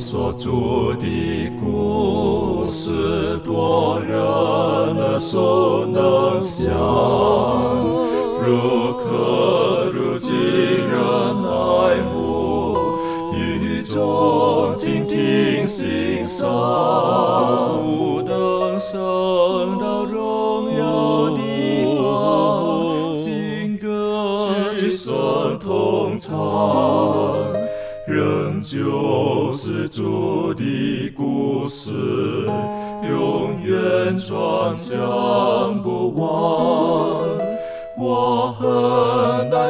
所著的故事，多人耳熟能详，如可如今人爱慕，语中静听欣赏，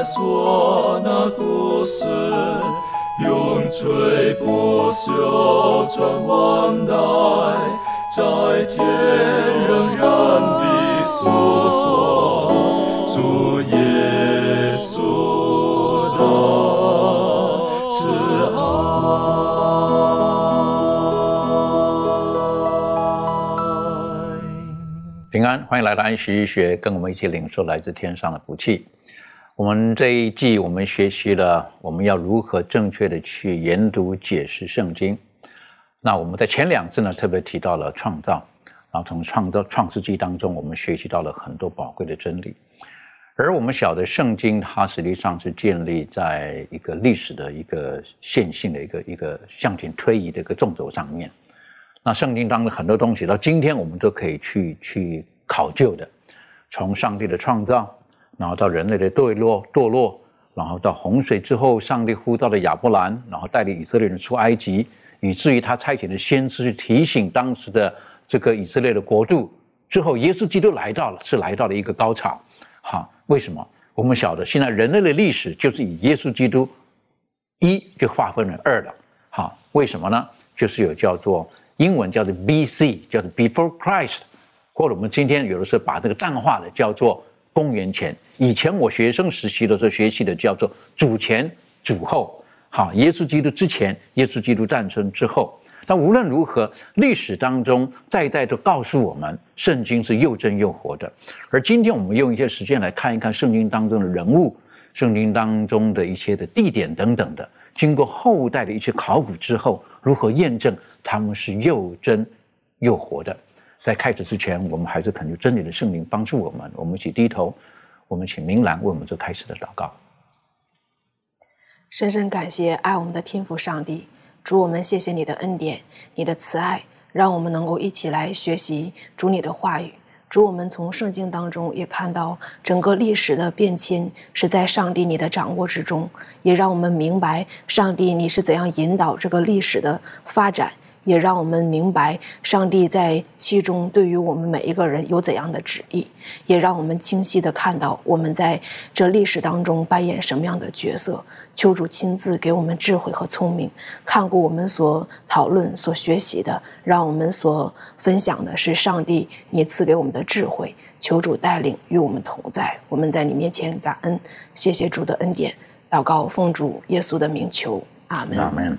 说那故事，永垂不朽传万代，在天仍然的诉说主耶稣的慈爱。平安，欢迎来到安息医学，跟我们一起领受来自天上的福气。我们这一季我们学习了我们要如何正确的去研读解释圣经。那我们在前两次呢特别提到了创造，然后从创造创世纪当中我们学习到了很多宝贵的真理。而我们晓得，圣经它实际上是建立在一个历史的一个线性的一个一个向前推移的一个纵轴上面。那圣经当中很多东西，到今天我们都可以去去考究的。从上帝的创造，然后到人类的堕落堕落，然后到洪水之后，上帝呼召的亚伯兰，然后带领以色列人出埃及，以至于他差遣的先知去提醒当时的这个以色列的国度。之后，耶稣基督来到了，是来到了一个高潮。好。为什么？我们晓得，现在人类的历史就是以耶稣基督一就划分了二了。好，为什么呢？就是有叫做英文叫做 B.C.，叫做 Before Christ，或者我们今天有的时候把这个淡化的叫做公元前。以前我学生时期的时候学习的叫做主前、主后。好，耶稣基督之前，耶稣基督诞生之后。但无论如何，历史当中再再都告诉我们，圣经是又真又活的。而今天我们用一些时间来看一看圣经当中的人物、圣经当中的一些的地点等等的，经过后代的一些考古之后，如何验证他们是又真又活的？在开始之前，我们还是恳求真理的圣灵帮助我们。我们一起低头，我们请明兰为我们做开始的祷告。深深感谢爱我们的天父上帝。主我们谢谢你的恩典，你的慈爱，让我们能够一起来学习主你的话语。主我们从圣经当中也看到整个历史的变迁是在上帝你的掌握之中，也让我们明白上帝你是怎样引导这个历史的发展。也让我们明白，上帝在其中对于我们每一个人有怎样的旨意，也让我们清晰的看到我们在这历史当中扮演什么样的角色。求主亲自给我们智慧和聪明，看过我们所讨论、所学习的，让我们所分享的是上帝你赐给我们的智慧。求主带领与我们同在，我们在你面前感恩，谢谢主的恩典。祷告奉主耶稣的名求，阿门。阿门。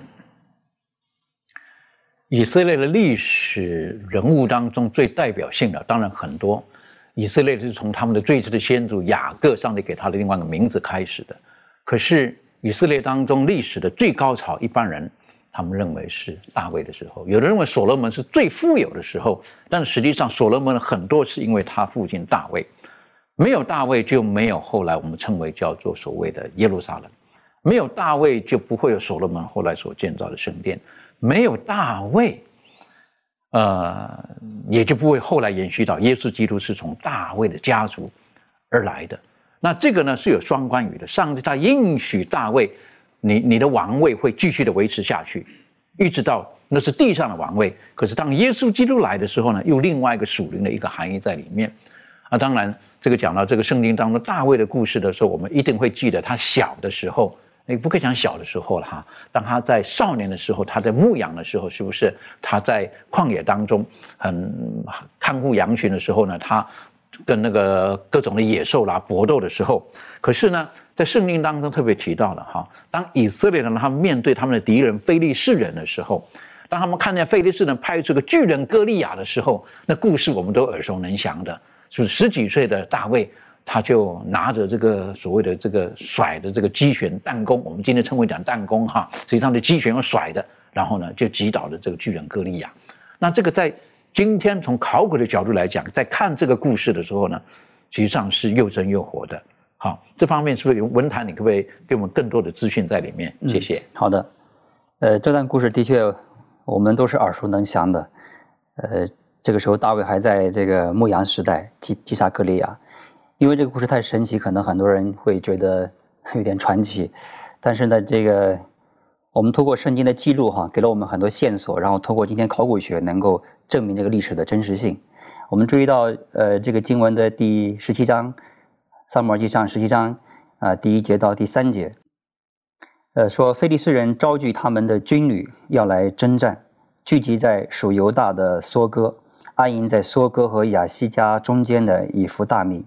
以色列的历史人物当中最代表性的，当然很多。以色列是从他们的最初的先祖雅各，上帝给他的另外一个名字开始的。可是以色列当中历史的最高潮，一般人他们认为是大卫的时候，有人认为所罗门是最富有的时候。但实际上，所罗门很多是因为他父亲大卫，没有大卫就没有后来我们称为叫做所谓的耶路撒冷，没有大卫就不会有所罗门后来所建造的圣殿。没有大卫，呃，也就不会后来延续到耶稣基督是从大卫的家族而来的。那这个呢是有双关语的。上帝他应许大卫，你你的王位会继续的维持下去，一直到那是地上的王位。可是当耶稣基督来的时候呢，又另外一个属灵的一个含义在里面。啊，当然这个讲到这个圣经当中大卫的故事的时候，我们一定会记得他小的时候。你不可以讲小的时候了哈，当他在少年的时候，他在牧羊的时候，是不是他在旷野当中很看护羊群的时候呢？他跟那个各种的野兽啦搏斗的时候，可是呢，在圣经当中特别提到了哈，当以色列人他们面对他们的敌人非利士人的时候，当他们看见非利士人派出个巨人歌利亚的时候，那故事我们都耳熟能详的，就是十几岁的大卫。他就拿着这个所谓的这个甩的这个机旋弹弓，我们今天称为讲弹弓哈，实际上的机旋用甩的，然后呢就击倒了这个巨人歌利亚。那这个在今天从考古的角度来讲，在看这个故事的时候呢，实际上是又真又活的。好，这方面是不是文坛？你可不可以给我们更多的资讯在里面？谢谢。好的，呃，这段故事的确我们都是耳熟能详的。呃，这个时候大卫还在这个牧羊时代击击杀歌利亚，因为这个故事太神奇，可能很多人会觉得 有点传奇。但是呢，这个我们通过圣经的记录哈，给了我们很多线索，然后通过今天考古学能够证明这个历史的真实性。我们注意到，呃，这个经文的第十七章。撒母耳记上十七章啊，第一节到第三节，呃，说菲利斯人招聚他们的军旅要来征战，聚集在属犹大的梭哥，安营在梭哥和亚西加中间的以弗大米。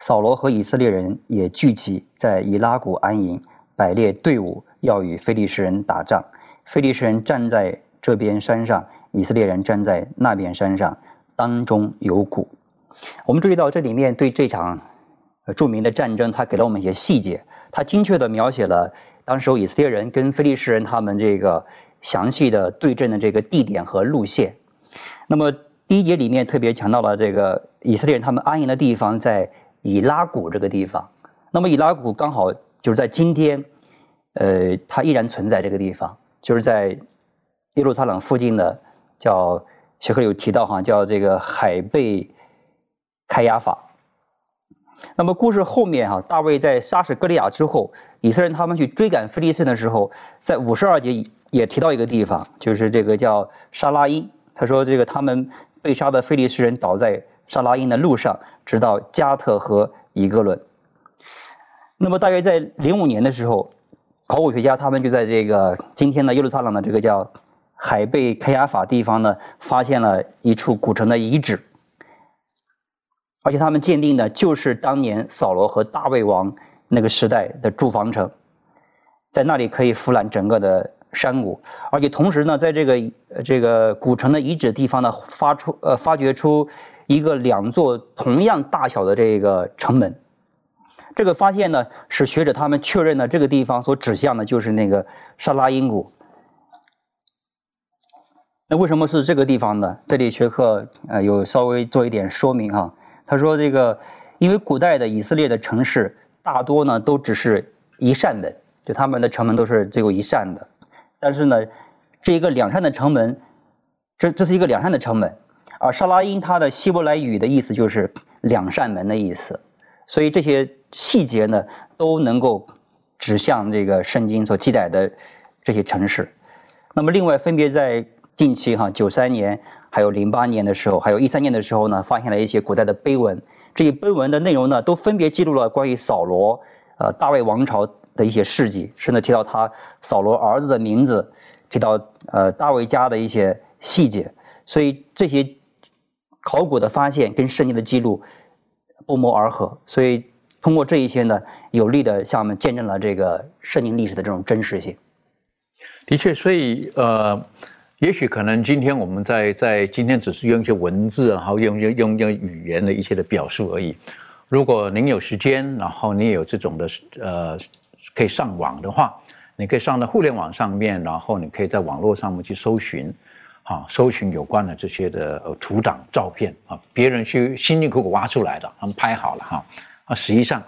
扫罗和以色列人也聚集在以拉谷安营，摆列队伍要与菲利士人打仗。菲利士人站在这边山上，以色列人站在那边山上，当中有谷。我们注意到这里面对这场。著名的战争，他给了我们一些细节，他精确地描写了当时以色列人跟非利士人他们这个详细的对阵的这个地点和路线。那么第一节里面特别强调了这个以色列人他们安营的地方在以拉谷这个地方。那么以拉谷刚好就是在今天，呃，它依然存在这个地方，就是在耶路撒冷附近的，叫学科有提到哈，叫这个海贝开亚法。那么故事后面哈，大卫在杀死歌利亚之后，以色列人他们去追赶菲利斯的时候，在五十二节也提到一个地方，就是这个叫沙拉因。他说这个他们被杀的菲利斯人倒在沙拉因的路上，直到加特和以格伦。那么大约在零五年的时候，考古学家他们就在这个今天的耶路撒冷的这个叫海贝开亚法地方呢，发现了一处古城的遗址。而且他们鉴定的就是当年扫罗和大卫王那个时代的住房城，在那里可以俯览整个的山谷，而且同时呢，在这个这个古城的遗址地方呢，发出呃发掘出一个两座同样大小的这个城门。这个发现呢，使学者他们确认了这个地方所指向的就是那个沙拉因谷。那为什么是这个地方呢？这里学科呃有稍微做一点说明哈。他说：“这个，因为古代的以色列的城市大多呢都只是一扇门，就他们的城门都是只有一扇的。但是呢，这一个两扇的城门，这这是一个两扇的城门。而沙拉因它的希伯来语的意思就是两扇门的意思，所以这些细节呢都能够指向这个圣经所记载的这些城市。那么，另外分别在近期哈九三年。”还有零八年的时候，还有一三年的时候呢，发现了一些古代的碑文。这些碑文的内容呢，都分别记录了关于扫罗、呃大卫王朝的一些事迹，甚至提到他扫罗儿子的名字，提到呃大卫家的一些细节。所以这些考古的发现跟圣经的记录不谋而合。所以通过这一些呢，有力的向我们见证了这个圣经历史的这种真实性。的确，所以呃。也许可能今天我们在在今天只是用一些文字，然后用用用用语言的一些的表述而已。如果您有时间，然后你也有这种的呃可以上网的话，你可以上到互联网上面，然后你可以在网络上面去搜寻，啊，搜寻有关的这些的呃图档照片啊，别人去辛辛苦苦挖出来的，他们拍好了哈，啊，实际上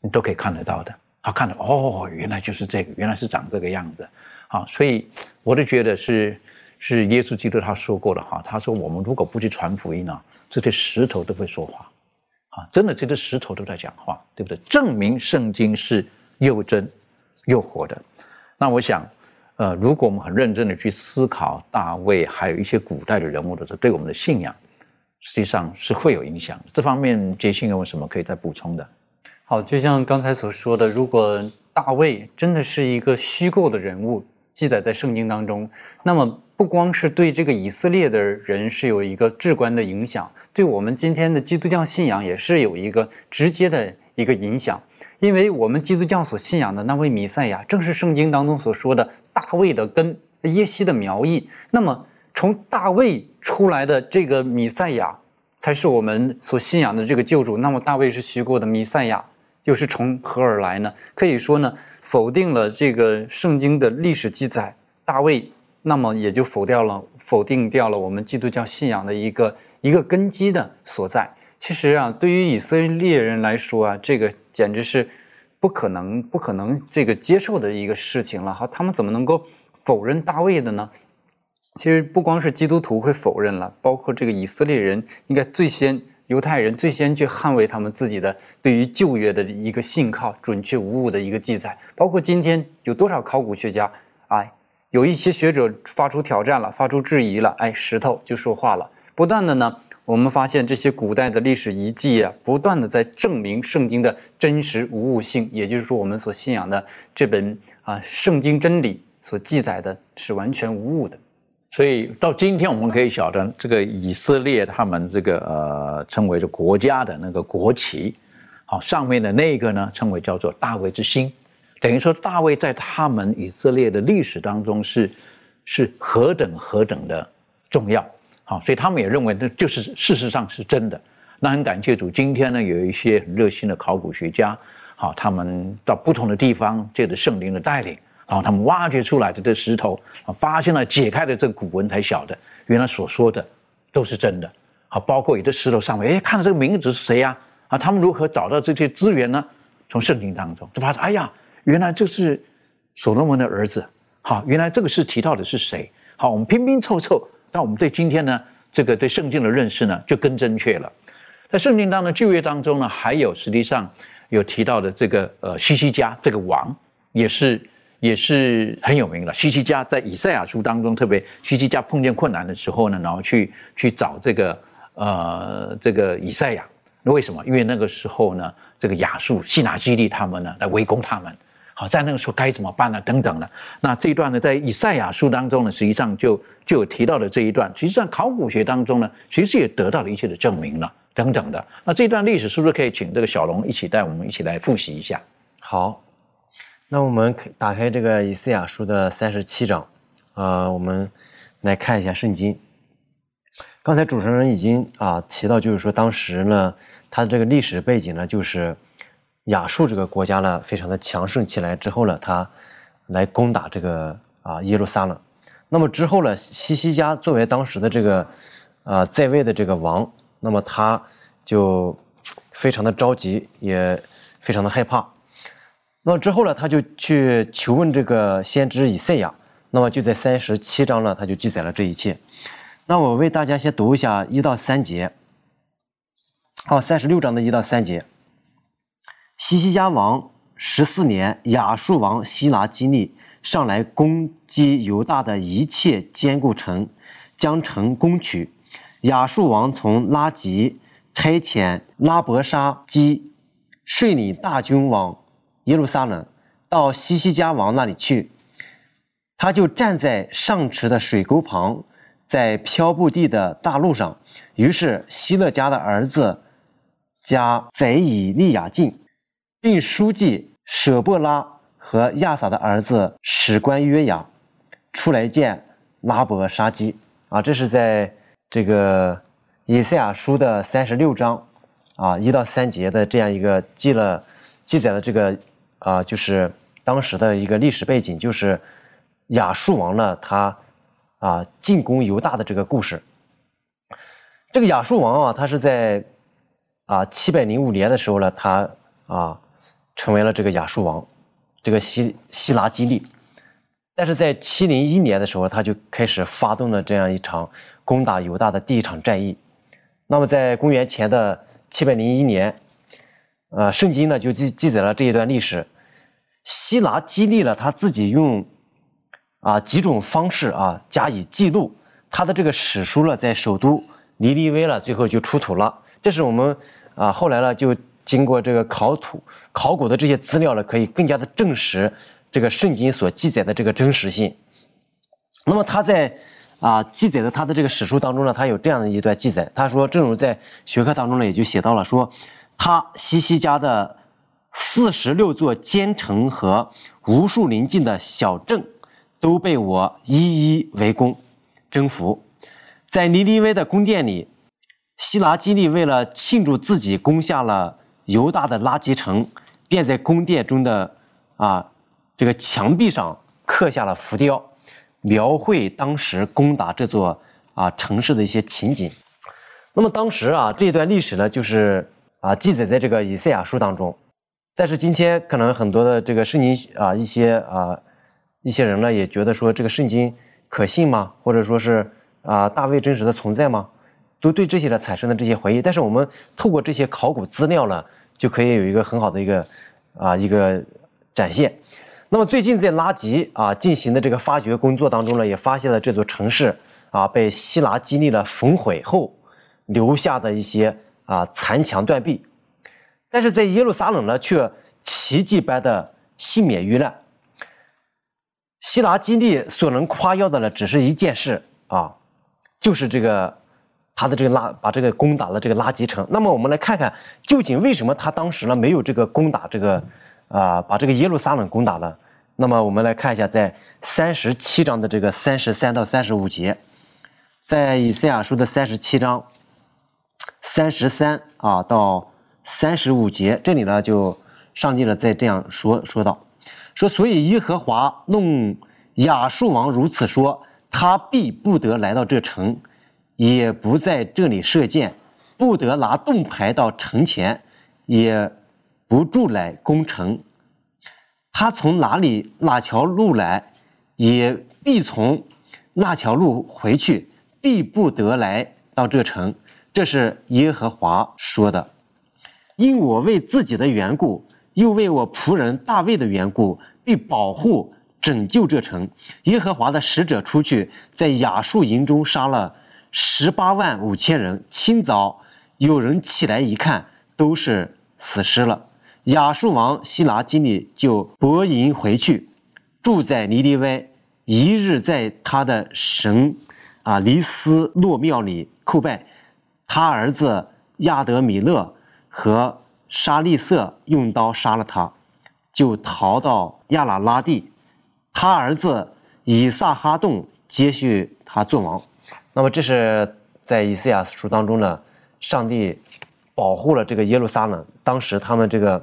你都可以看得到的。他看到哦，原来就是这个，原来是长这个样子，好，所以我都觉得是。是耶稣基督他说过的哈，他说我们如果不去传福音呢，这些石头都会说话，啊，真的这些石头都在讲话，对不对？证明圣经是又真又活的。那我想，呃，如果我们很认真的去思考大卫，还有一些古代的人物的时候，对我们的信仰实际上是会有影响。这方面杰信有什么可以再补充的？好，就像刚才所说的，如果大卫真的是一个虚构的人物，记载在圣经当中，那么。不光是对这个以色列的人是有一个至关的影响，对我们今天的基督教信仰也是有一个直接的一个影响，因为我们基督教所信仰的那位弥赛亚，正是圣经当中所说的大卫的根、耶西的苗裔。那么，从大卫出来的这个弥赛亚，才是我们所信仰的这个救主。那么，大卫是虚构的，弥赛亚又是从何而来呢？可以说呢，否定了这个圣经的历史记载，大卫。那么也就否掉了否定掉了我们基督教信仰的一个一个根基的所在。其实啊，对于以色列人来说啊，这个简直是不可能不可能这个接受的一个事情了。好，他们怎么能够否认大卫的呢？其实不光是基督徒会否认了，包括这个以色列人，应该最先犹太人最先去捍卫他们自己的对于旧约的一个信靠、准确无误的一个记载。包括今天有多少考古学家，哎。有一些学者发出挑战了，发出质疑了，哎，石头就说话了。不断的呢，我们发现这些古代的历史遗迹啊，不断的在证明圣经的真实无误性，也就是说，我们所信仰的这本啊圣经真理所记载的是完全无误的。所以到今天，我们可以晓得，这个以色列他们这个呃称为是国家的那个国旗，好，上面的那个呢称为叫做大卫之星。等于说，大卫在他们以色列的历史当中是是何等何等的重要，好，所以他们也认为那就是事实上是真的。那很感谢主，今天呢有一些很热心的考古学家，好，他们到不同的地方借着圣灵的带领，然后他们挖掘出来的这石头，发现了解开了这个古文，才晓得原来所说的都是真的。好，包括有的石头上面，哎，看到这个名字是谁呀？啊，他们如何找到这些资源呢？从圣经当中就发现，哎呀。原来这是所罗门的儿子，好，原来这个是提到的是谁？好，我们拼拼凑凑，那我们对今天呢，这个对圣经的认识呢，就更正确了。在圣经当中，旧约当中呢，还有实际上有提到的这个呃西西家这个王，也是也是很有名的。西西家在以赛亚书当中，特别西西家碰见困难的时候呢，然后去去找这个呃这个以赛亚，那为什么？因为那个时候呢，这个亚述西拿基利他们呢来围攻他们。好，在那个时候该怎么办呢？等等的。那这一段呢，在以赛亚书当中呢，实际上就就有提到的这一段。实际上，考古学当中呢，其实也得到了一些的证明了，等等的。那这段历史是不是可以请这个小龙一起带我们一起来复习一下？好，那我们打开这个以赛亚书的三十七章，啊，我们来看一下圣经。刚才主持人已经啊提到，就是说当时呢，它的这个历史背景呢，就是。亚述这个国家呢，非常的强盛起来之后呢，他来攻打这个啊耶路撒冷。那么之后呢，西西家作为当时的这个啊在位的这个王，那么他就非常的着急，也非常的害怕。那之后呢，他就去求问这个先知以赛亚。那么就在三十七章呢，他就记载了这一切。那我为大家先读一下一到三节。好，三十六章的一到三节。西西家王十四年，亚述王希拿基利上来攻击犹大的一切坚固城，将城攻取。亚述王从拉吉差遣拉伯沙基率领大军往耶路撒冷，到西西家王那里去。他就站在上池的水沟旁，在飘布地的大路上。于是希勒家的儿子加贼以利亚进。并书记舍伯拉和亚撒的儿子史官约雅出来见拉伯沙基啊，这是在这个以赛亚书的三十六章啊一到三节的这样一个记了记载了这个啊，就是当时的一个历史背景，就是亚述王呢他啊进攻犹大的这个故事。这个亚述王啊，他是在啊七百零五年的时候呢，他啊。成为了这个亚述王，这个希希拉基利，但是在七零一年的时候，他就开始发动了这样一场攻打犹大的第一场战役。那么在公元前的七百零一年，呃，圣经呢就记记载了这一段历史。希拉基利了他自己用啊几种方式啊加以记录他的这个史书了，在首都尼尼微了，最后就出土了。这是我们啊后来呢就。经过这个考土、考古的这些资料呢，可以更加的证实这个圣经所记载的这个真实性。那么他在啊记载的他的这个史书当中呢，他有这样的一段记载，他说，正如在学科当中呢，也就写到了说，他西西家的四十六座坚城和无数邻近的小镇都被我一一围攻、征服，在尼尼微的宫殿里，希拉基利为了庆祝自己攻下了。犹大的垃圾城，便在宫殿中的啊这个墙壁上刻下了浮雕，描绘当时攻打这座啊城市的一些情景。那么当时啊这段历史呢，就是啊记载在这个以赛亚书当中。但是今天可能很多的这个圣经啊一些啊一些人呢也觉得说这个圣经可信吗？或者说是啊大卫真实的存在吗？都对这些呢产生了这些怀疑。但是我们透过这些考古资料呢，就可以有一个很好的一个啊一个展现。那么最近在拉吉啊进行的这个发掘工作当中呢，也发现了这座城市啊被希拉基利了焚毁后留下的一些啊残墙断壁，但是在耶路撒冷呢却奇迹般的幸免于难。希拉基利所能夸耀的呢，只是一件事啊，就是这个他的这个拉把这个攻打了这个拉吉城。那么我们来看看究竟为什么他当时呢没有这个攻打这个。啊，把这个耶路撒冷攻打了。那么我们来看一下，在三十七章的这个三十三到三十五节，在以赛亚书的三十七章三十三啊到三十五节，这里呢就上帝呢在这样说说道：说所以耶和华弄亚述王如此说，他必不得来到这城，也不在这里射箭，不得拿盾牌到城前，也。不住来攻城，他从哪里哪条路来，也必从那条路回去，必不得来到这城。这是耶和华说的。因我为自己的缘故，又为我仆人大卫的缘故，必保护拯救这城。耶和华的使者出去，在亚述营中杀了十八万五千人。清早有人起来一看，都是死尸了。亚述王希拿基利就泊营回去，住在尼尼微，一日在他的神啊尼斯洛庙里叩拜。他儿子亚德米勒和沙利瑟用刀杀了他，就逃到亚拉拉地。他儿子以撒哈洞接续他做王。那么这是在以赛亚书当中呢，上帝保护了这个耶路撒冷。当时他们这个。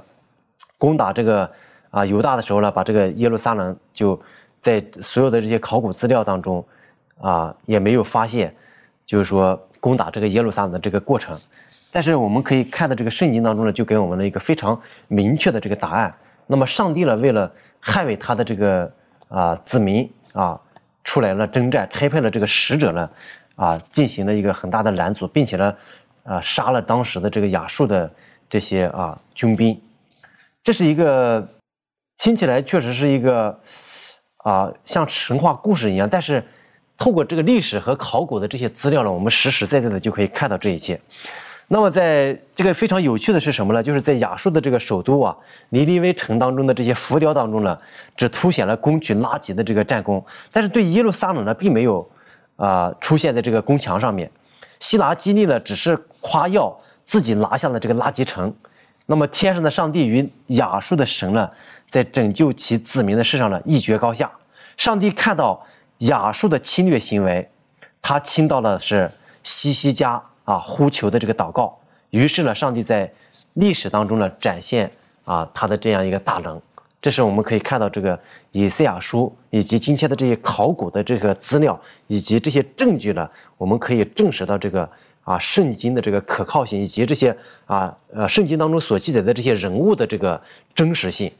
攻打这个啊犹大的时候呢，把这个耶路撒冷就在所有的这些考古资料当中啊也没有发现，就是说攻打这个耶路撒冷的这个过程。但是我们可以看到这个圣经当中呢，就给我们了一个非常明确的这个答案。那么上帝呢，为了捍卫他的这个啊子民啊，出来了征战，差派了这个使者呢啊，进行了一个很大的拦阻，并且呢啊杀了当时的这个亚述的这些啊军兵。这是一个听起来确实是一个啊，像神话故事一样。但是透过这个历史和考古的这些资料呢，我们实实在在的就可以看到这一切。那么在这个非常有趣的是什么呢？就是在亚述的这个首都啊，尼尼微城当中的这些浮雕当中呢，只凸显了攻取拉吉的这个战功，但是对耶路撒冷呢，并没有啊出现在这个宫墙上面。希拉基利呢，只是夸耀自己拿下了这个拉吉城。那么天上的上帝与亚述的神呢，在拯救其子民的事上呢一决高下。上帝看到亚述的侵略行为，他听到了是西西家啊呼求的这个祷告，于是呢，上帝在历史当中呢展现啊他的这样一个大能。这是我们可以看到这个以赛亚书以及今天的这些考古的这个资料以及这些证据呢，我们可以证实到这个。啊，圣经的这个可靠性，以及这些啊呃，圣经当中所记载的这些人物的这个真实性，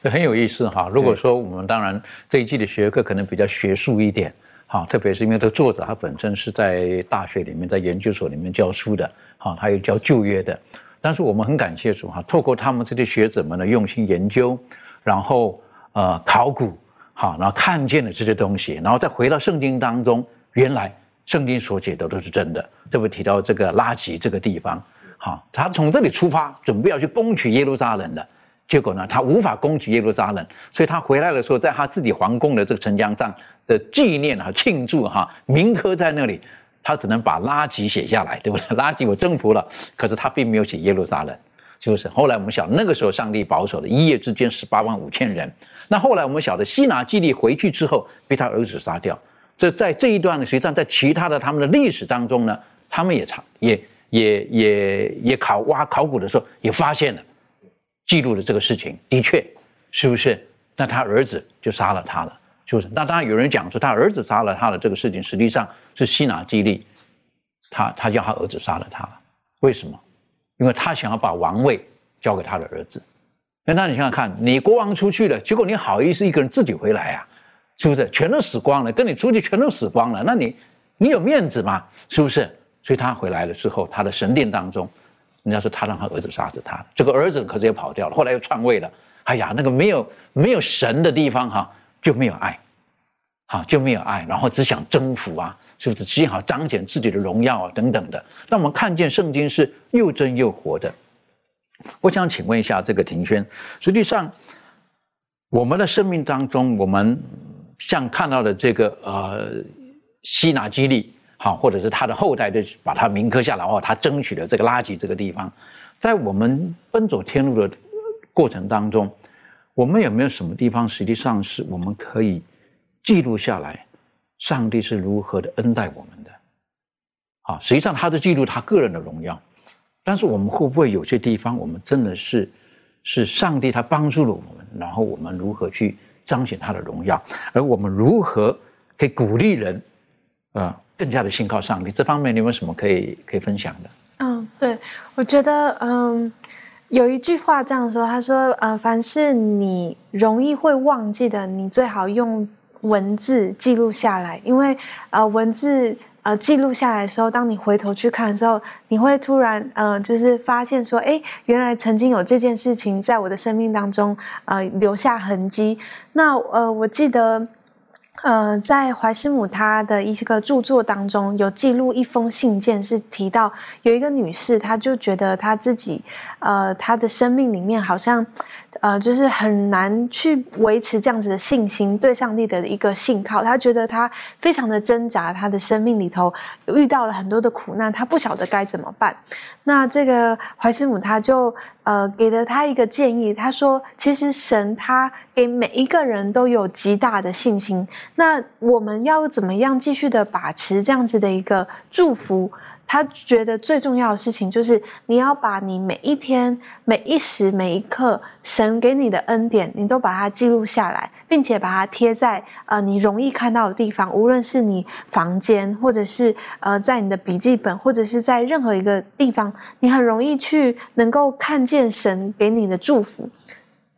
这很有意思哈。如果说我们当然这一季的学科可能比较学术一点，哈，特别是因为这个作者他本身是在大学里面、在研究所里面教书的，哈，他又教旧约的。但是我们很感谢主哈，透过他们这些学者们的用心研究，然后呃考古，好，然后看见了这些东西，然后再回到圣经当中，原来。圣经所写的都是真的，特别提到这个拉吉这个地方，好，他从这里出发，准备要去攻取耶路撒冷的，结果呢，他无法攻取耶路撒冷，所以他回来的时候，在他自己皇宫的这个城墙上的纪念啊，庆祝哈，铭刻在那里，他只能把拉圾写下来，对不对？拉圾我征服了，可是他并没有写耶路撒冷，就是后来我们晓得那个时候上帝保守的一夜之间十八万五千人，那后来我们晓得西拿基利回去之后被他儿子杀掉。这在这一段，实际上在其他的他们的历史当中呢，他们也查也也也也考挖考古的时候也发现了，记录了这个事情，的确是不是？那他儿子就杀了他了，是不是？那当然有人讲说他儿子杀了他的这个事情，实际上是西拿基利，他他叫他儿子杀了他，为什么？因为他想要把王位交给他的儿子。那那你想想看，你国王出去了，结果你好意思一个人自己回来啊？是不是？全都死光了，跟你出去全都死光了，那你你有面子吗？是不是？所以他回来了之后，他的神殿当中，人家说他让他儿子杀死他，这个儿子可是也跑掉了，后来又篡位了。哎呀，那个没有没有神的地方哈，就没有爱，好就没有爱，然后只想征服啊，是不是？只想彰显自己的荣耀啊等等的。那我们看见圣经是又真又活的。我想请问一下这个庭轩，实际上我们的生命当中，我们像看到的这个呃希拿基利。好，或者是他的后代就把他铭刻下来哦，他争取了这个垃圾这个地方，在我们奔走天路的过程当中，我们有没有什么地方实际上是我们可以记录下来，上帝是如何的恩待我们的？啊，实际上他是记录他个人的荣耀，但是我们会不会有些地方，我们真的是是上帝他帮助了我们，然后我们如何去彰显他的荣耀，而我们如何可以鼓励人啊？更加的信靠上帝，这方面你有有什么可以可以分享的？嗯，对，我觉得，嗯，有一句话这样说，他说，呃，凡是你容易会忘记的，你最好用文字记录下来，因为，呃，文字呃记录下来的时候，当你回头去看的时候，你会突然，呃，就是发现说，哎，原来曾经有这件事情在我的生命当中，呃，留下痕迹。那，呃，我记得。呃，在怀斯姆他的一个著作当中，有记录一封信件，是提到有一个女士，她就觉得她自己，呃，她的生命里面好像。呃，就是很难去维持这样子的信心，对上帝的一个信靠。他觉得他非常的挣扎，他的生命里头遇到了很多的苦难，他不晓得该怎么办。那这个怀师母他就呃给了他一个建议，他说：“其实神他给每一个人都有极大的信心，那我们要怎么样继续的把持这样子的一个祝福？”他觉得最重要的事情就是你要把你每一天、每一时、每一刻神给你的恩典，你都把它记录下来，并且把它贴在呃你容易看到的地方，无论是你房间，或者是呃在你的笔记本，或者是在任何一个地方，你很容易去能够看见神给你的祝福。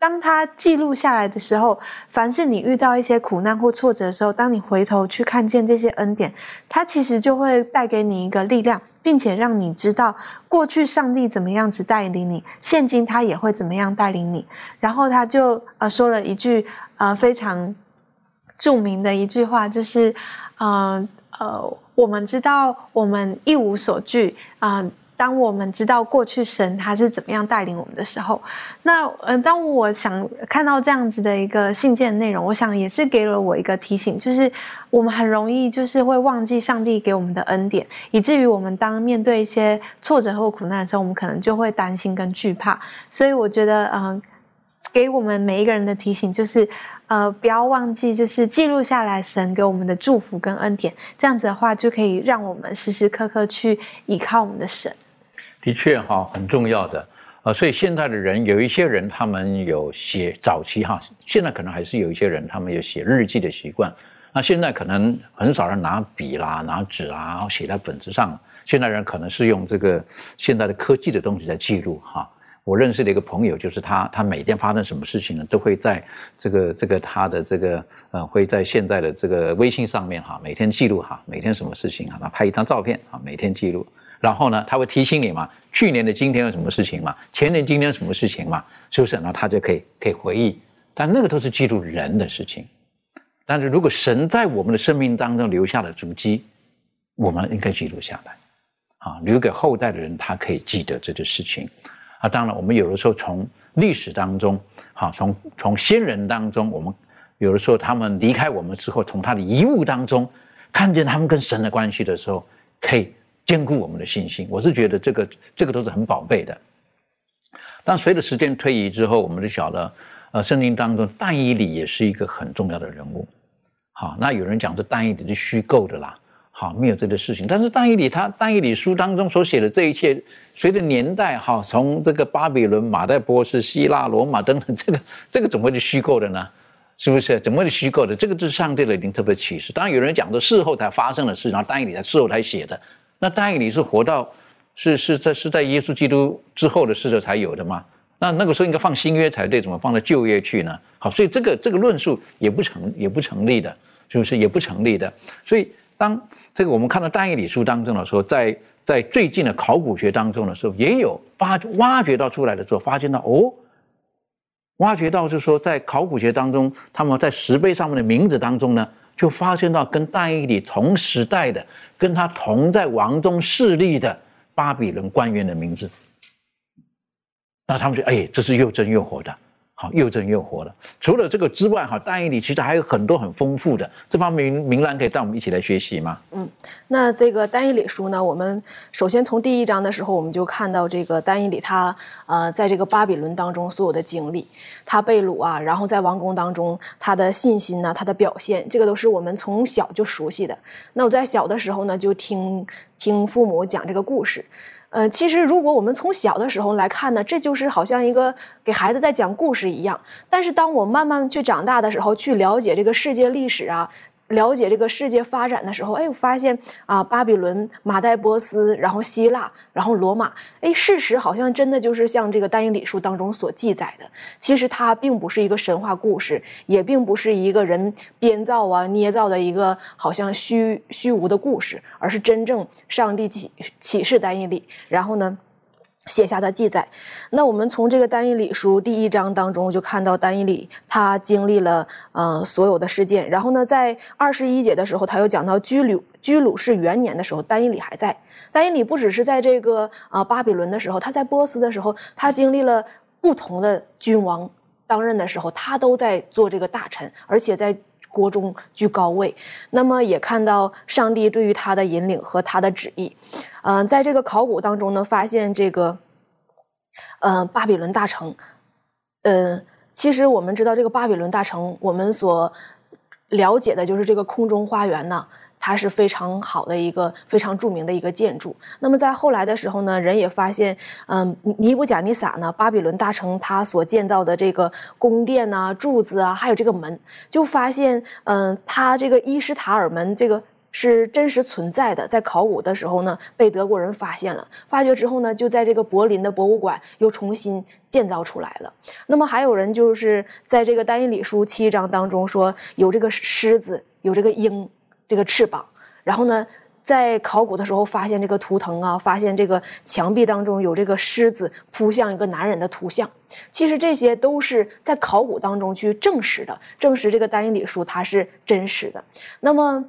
当他记录下来的时候，凡是你遇到一些苦难或挫折的时候，当你回头去看见这些恩典，他其实就会带给你一个力量，并且让你知道过去上帝怎么样子带领你，现今他也会怎么样带领你。然后他就呃说了一句呃非常著名的一句话，就是呃呃，我们知道我们一无所惧啊。当我们知道过去神他是怎么样带领我们的时候，那呃，当我想看到这样子的一个信件内容，我想也是给了我一个提醒，就是我们很容易就是会忘记上帝给我们的恩典，以至于我们当面对一些挫折或苦难的时候，我们可能就会担心跟惧怕。所以我觉得，嗯，给我们每一个人的提醒就是，呃，不要忘记，就是记录下来神给我们的祝福跟恩典，这样子的话就可以让我们时时刻刻去依靠我们的神。的确哈，很重要的啊，所以现在的人有一些人，他们有写早期哈，现在可能还是有一些人，他们有写日记的习惯。那现在可能很少人拿笔啦、拿纸啦，然后写在本子上。现代人可能是用这个现代的科技的东西在记录哈。我认识的一个朋友，就是他，他每天发生什么事情呢，都会在这个这个他的这个呃，会在现在的这个微信上面哈，每天记录哈，每天什么事情哈，他拍一张照片啊，每天记录。然后呢，他会提醒你嘛，去年的今天有什么事情嘛，前年今天有什么事情嘛，是不是？然后他就可以可以回忆。但那个都是记录人的事情。但是如果神在我们的生命当中留下的足迹，我们应该记录下来，啊，留给后代的人，他可以记得这个事情。啊，当然，我们有的时候从历史当中，哈，从从先人当中，我们有的时候他们离开我们之后，从他的遗物当中看见他们跟神的关系的时候，可以。兼顾我们的信心，我是觉得这个这个都是很宝贝的。但随着时间推移之后，我们就晓得，呃，圣经当中但以理也是一个很重要的人物。好，那有人讲这但以理是虚构的啦，好，没有这个事情。但是但以理他但以理书当中所写的这一切，随着年代哈，从这个巴比伦、马代波斯、希腊、罗马等等，这个这个怎么会是虚构的呢？是不是？怎么会虚构的？这个就是上帝的灵特别启示。当然，有人讲的事后才发生的事，然后单以理在事后才写的。那大以理是活到是是在是在耶稣基督之后的使者才有的吗？那那个时候应该放新约才对，怎么放到旧约去呢？好，所以这个这个论述也不成也不成立的，是不是也不成立的？所以当这个我们看到大以理书当中的时候，在在最近的考古学当中的时候，也有发挖掘到出来的时候，发现到哦。挖掘到是说，在考古学当中，他们在石碑上面的名字当中呢，就发现到跟但以理同时代的、跟他同在王中势力的巴比伦官员的名字。那他们就哎，这是又真又活的。好，又真又活了。除了这个之外，哈，单义里其实还有很多很丰富的这方面，明兰可以带我们一起来学习吗？嗯，那这个单义里书呢，我们首先从第一章的时候，我们就看到这个单义里他呃，在这个巴比伦当中所有的经历，他被掳啊，然后在王宫当中他的信心呢，他的表现，这个都是我们从小就熟悉的。那我在小的时候呢，就听听父母讲这个故事。呃，其实如果我们从小的时候来看呢，这就是好像一个给孩子在讲故事一样。但是当我慢慢去长大的时候，去了解这个世界历史啊。了解这个世界发展的时候，哎，我发现啊，巴比伦、马代波斯，然后希腊，然后罗马，哎，事实好像真的就是像这个《单音礼书》当中所记载的。其实它并不是一个神话故事，也并不是一个人编造啊、捏造的一个好像虚虚无的故事，而是真正上帝启启示单音里，然后呢。写下的记载，那我们从这个单一理书第一章当中就看到单一理他经历了呃所有的事件，然后呢，在二十一节的时候，他又讲到居鲁居鲁士元年的时候，单一理还在。单一理不只是在这个啊巴比伦的时候，他在波斯的时候，他经历了不同的君王当任的时候，他都在做这个大臣，而且在。国中居高位，那么也看到上帝对于他的引领和他的旨意。嗯，在这个考古当中呢，发现这个，呃，巴比伦大城。嗯，其实我们知道这个巴比伦大城，我们所了解的就是这个空中花园呢。它是非常好的一个非常著名的一个建筑。那么在后来的时候呢，人也发现，嗯，尼布贾尼撒呢，巴比伦大城他所建造的这个宫殿啊、柱子啊，还有这个门，就发现，嗯，它这个伊什塔尔门这个是真实存在的。在考古的时候呢，被德国人发现了，发掘之后呢，就在这个柏林的博物馆又重新建造出来了。那么还有人就是在这个单一礼书七章当中说，有这个狮子，有这个鹰。这个翅膀，然后呢，在考古的时候发现这个图腾啊，发现这个墙壁当中有这个狮子扑向一个男人的图像。其实这些都是在考古当中去证实的，证实这个单一礼书它是真实的。那么，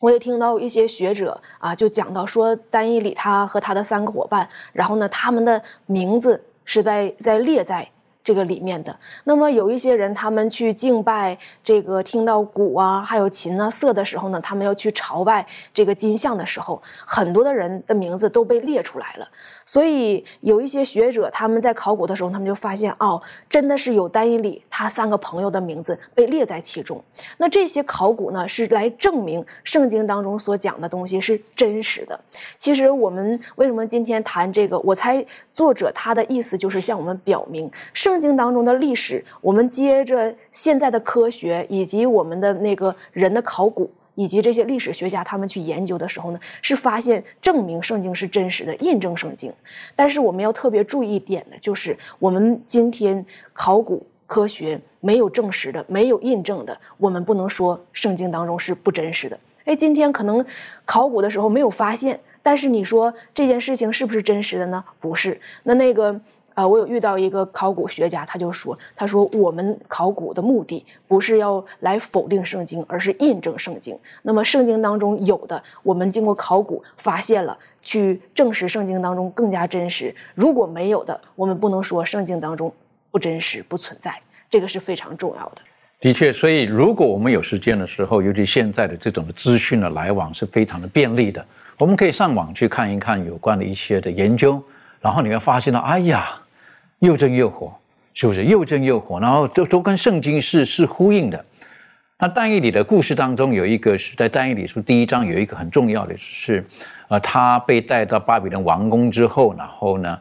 我也听到一些学者啊，就讲到说，单一里他和他的三个伙伴，然后呢，他们的名字是在在列在。这个里面的，那么有一些人，他们去敬拜这个，听到鼓啊，还有琴啊、瑟的时候呢，他们要去朝拜这个金像的时候，很多的人的名字都被列出来了。所以有一些学者，他们在考古的时候，他们就发现，哦，真的是有丹尼里他三个朋友的名字被列在其中。那这些考古呢，是来证明圣经当中所讲的东西是真实的。其实我们为什么今天谈这个？我猜作者他的意思就是向我们表明。圣经当中的历史，我们接着现在的科学以及我们的那个人的考古，以及这些历史学家他们去研究的时候呢，是发现证明圣经是真实的，印证圣经。但是我们要特别注意一点的，就是我们今天考古科学没有证实的、没有印证的，我们不能说圣经当中是不真实的。哎，今天可能考古的时候没有发现，但是你说这件事情是不是真实的呢？不是。那那个。呃，我有遇到一个考古学家，他就说：“他说我们考古的目的不是要来否定圣经，而是印证圣经。那么圣经当中有的，我们经过考古发现了，去证实圣经当中更加真实。如果没有的，我们不能说圣经当中不真实、不存在。这个是非常重要的。的确，所以如果我们有时间的时候，尤其现在的这种资讯的来往是非常的便利的，我们可以上网去看一看有关的一些的研究，然后你会发现到，哎呀。”又真又活，是不是又真又活？然后都都跟圣经是是呼应的。那但以理的故事当中有一个是在但以理书第一章有一个很重要的是，呃，他被带到巴比伦王宫之后，然后呢，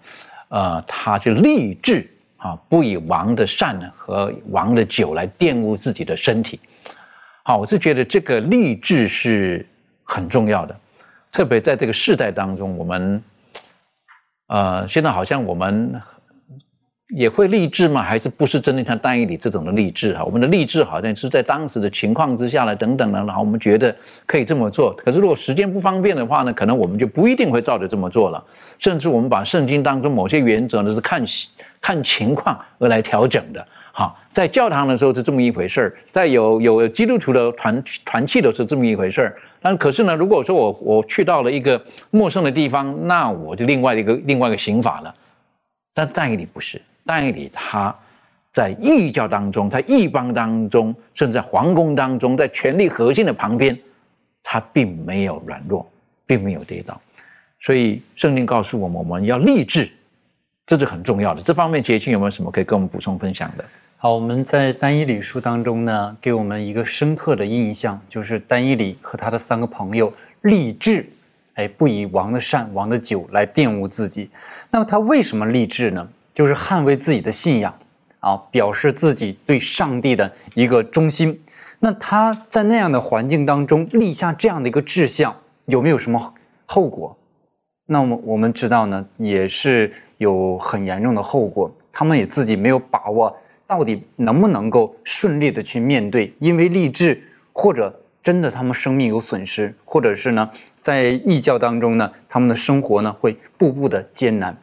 呃，他就立志啊，不以王的善和王的酒来玷污自己的身体。好，我是觉得这个励志是很重要的，特别在这个世代当中，我们，呃，现在好像我们。也会励志吗？还是不是真的像单一里这种的励志啊？我们的励志好像是在当时的情况之下呢，等等的，然后我们觉得可以这么做。可是如果时间不方便的话呢，可能我们就不一定会照着这么做了。甚至我们把圣经当中某些原则呢是看看情况而来调整的。好，在教堂的时候是这么一回事儿，在有有基督徒的团团契的时候这么一回事儿。但可是呢，如果说我我去到了一个陌生的地方，那我就另外一个另外一个刑法了。但但以理不是。但以他在异教当中，在异邦当中，甚至在皇宫当中，在权力核心的旁边，他并没有软弱，并没有跌倒。所以圣经告诉我们，我们要立志，这是很重要的。这方面，杰青有没有什么可以跟我们补充分享的？好，我们在单一里书当中呢，给我们一个深刻的印象，就是单一里和他的三个朋友立志，哎，不以王的善、王的酒来玷污自己。那么他为什么立志呢？就是捍卫自己的信仰，啊，表示自己对上帝的一个忠心。那他在那样的环境当中立下这样的一个志向，有没有什么后果？那么我们知道呢，也是有很严重的后果。他们也自己没有把握，到底能不能够顺利的去面对，因为立志或者真的他们生命有损失，或者是呢，在异教当中呢，他们的生活呢会步步的艰难。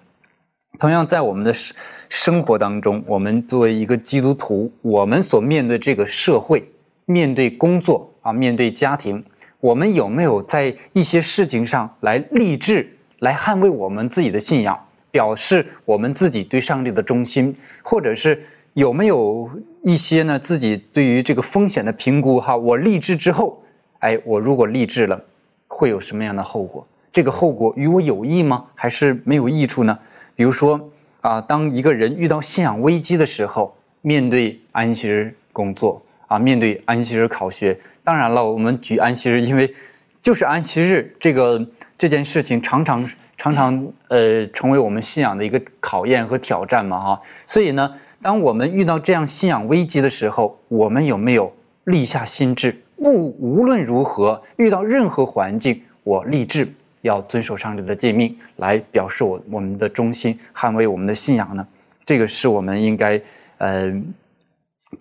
同样，在我们的生生活当中，我们作为一个基督徒，我们所面对这个社会、面对工作啊、面对家庭，我们有没有在一些事情上来立志，来捍卫我们自己的信仰，表示我们自己对上帝的忠心，或者是有没有一些呢自己对于这个风险的评估？哈，我立志之后，哎，我如果立志了，会有什么样的后果？这个后果与我有益吗？还是没有益处呢？比如说啊，当一个人遇到信仰危机的时候，面对安息日工作啊，面对安息日考学，当然了，我们举安息日，因为就是安息日这个这件事情，常常常常呃，成为我们信仰的一个考验和挑战嘛，哈。所以呢，当我们遇到这样信仰危机的时候，我们有没有立下心志，不无论如何遇到任何环境，我立志。要遵守上帝的诫命，来表示我我们的忠心，捍卫我们的信仰呢？这个是我们应该呃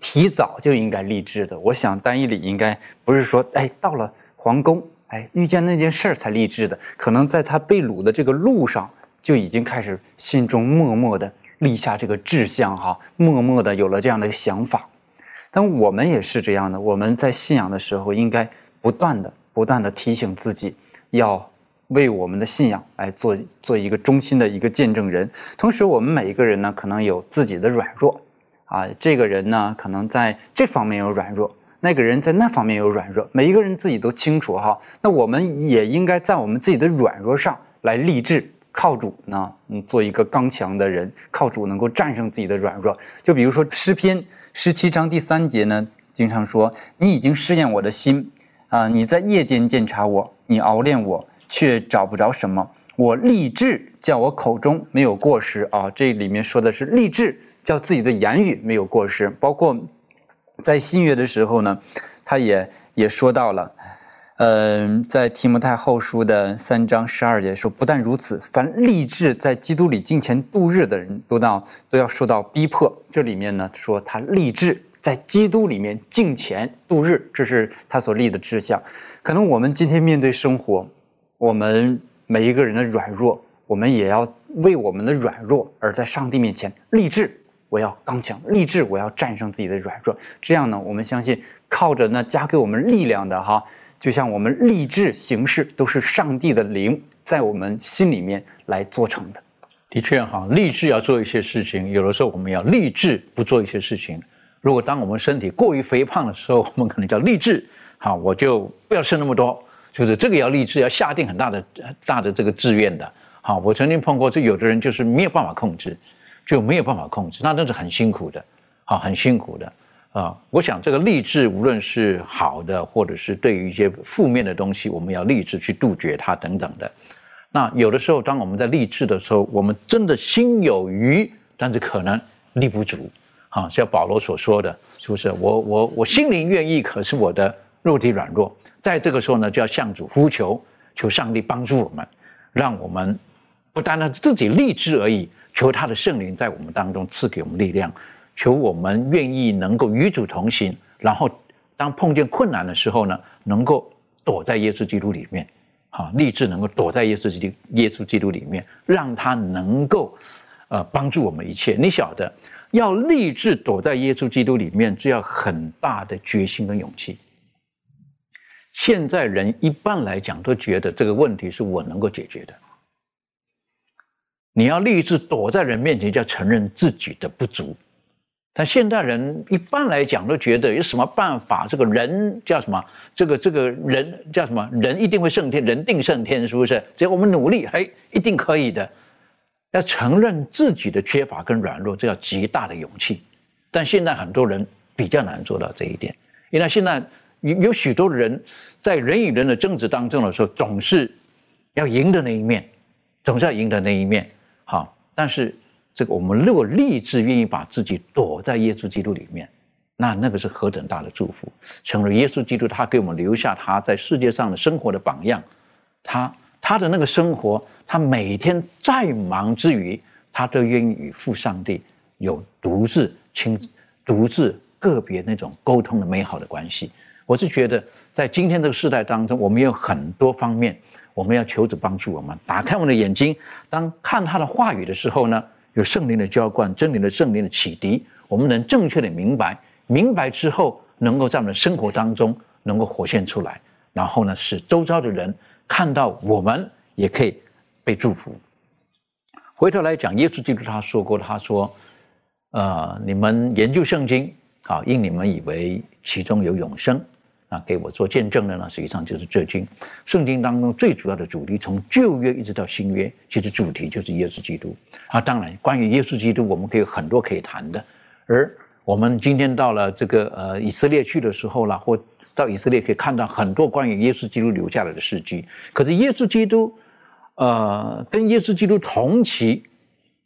提早就应该立志的。我想单一里应该不是说哎到了皇宫哎遇见那件事儿才立志的，可能在他被掳的这个路上就已经开始心中默默的立下这个志向哈，默默的有了这样的想法。但我们也是这样的，我们在信仰的时候应该不断的不断的提醒自己要。为我们的信仰来做做一个忠心的一个见证人，同时我们每一个人呢，可能有自己的软弱，啊，这个人呢，可能在这方面有软弱，那个人在那方面有软弱，每一个人自己都清楚哈。那我们也应该在我们自己的软弱上来立志，靠主呢，嗯，做一个刚强的人，靠主能够战胜自己的软弱。就比如说诗篇十七章第三节呢，经常说：“你已经试验我的心，啊，你在夜间检查我，你熬炼我。”却找不着什么。我立志叫我口中没有过失啊！这里面说的是立志叫自己的言语没有过失。包括在新约的时候呢，他也也说到了，嗯，在提摩太后书的三章十二节说，不但如此，凡立志在基督里敬虔度日的人都到都要受到逼迫。这里面呢说他立志在基督里面敬虔度日，这是他所立的志向。可能我们今天面对生活。我们每一个人的软弱，我们也要为我们的软弱而在上帝面前立志。我要刚强，立志我要战胜自己的软弱。这样呢，我们相信靠着那加给我们力量的哈，就像我们立志行事，都是上帝的灵在我们心里面来做成的。的确哈，立志要做一些事情，有的时候我们要立志不做一些事情。如果当我们身体过于肥胖的时候，我们可能叫立志，好，我就不要吃那么多。就是这个要立志，要下定很大的大的这个志愿的。好，我曾经碰过，这有的人就是没有办法控制，就没有办法控制，那那是很辛苦的，好，很辛苦的啊。我想这个励志，无论是好的，或者是对于一些负面的东西，我们要立志去杜绝它等等的。那有的时候，当我们在励志的时候，我们真的心有余，但是可能力不足。啊，像保罗所说的，是不是？我我我心灵愿意，可是我的肉体软弱。在这个时候呢，就要向主呼求，求上帝帮助我们，让我们不单单自己立志而已，求他的圣灵在我们当中赐给我们力量，求我们愿意能够与主同行，然后当碰见困难的时候呢，能够躲在耶稣基督里面。啊，立志能够躲在耶稣基督耶稣基督里面，让他能够，呃，帮助我们一切。你晓得，要立志躲在耶稣基督里面，需要很大的决心跟勇气。现在人一般来讲都觉得这个问题是我能够解决的。你要立志躲在人面前，就要承认自己的不足。但现代人一般来讲都觉得有什么办法？这个人叫什么？这个这个人叫什么？人一定会胜天，人定胜天，是不是？只要我们努力，嘿，一定可以的。要承认自己的缺乏跟软弱，这要极大的勇气。但现在很多人比较难做到这一点，因为现在有有许多人在人与人的争执当中的时候，总是要赢的那一面，总是要赢的那一面。好，但是。这个我们如果立志愿意把自己躲在耶稣基督里面，那那个是何等大的祝福！成为耶稣基督，他给我们留下他在世界上的生活的榜样。他他的那个生活，他每天再忙之余，他都愿意与父上帝有独自亲、独自个别那种沟通的美好的关系。我是觉得，在今天这个时代当中，我们有很多方面，我们要求主帮助我们，打开我们的眼睛，当看他的话语的时候呢？有圣灵的浇灌，真理的圣灵的启迪，我们能正确的明白，明白之后，能够在我们的生活当中能够活现出来，然后呢，使周遭的人看到我们也可以被祝福。回头来讲，耶稣基督他说过，他说：“呃，你们研究圣经，啊，因你们以为其中有永生。”那给我做见证的呢，实际上就是这经。圣经当中最主要的主题，从旧约一直到新约，其实主题就是耶稣基督。啊，当然，关于耶稣基督，我们可以有很多可以谈的。而我们今天到了这个呃以色列去的时候了，或到以色列可以看到很多关于耶稣基督留下来的事迹。可是耶稣基督，呃，跟耶稣基督同期，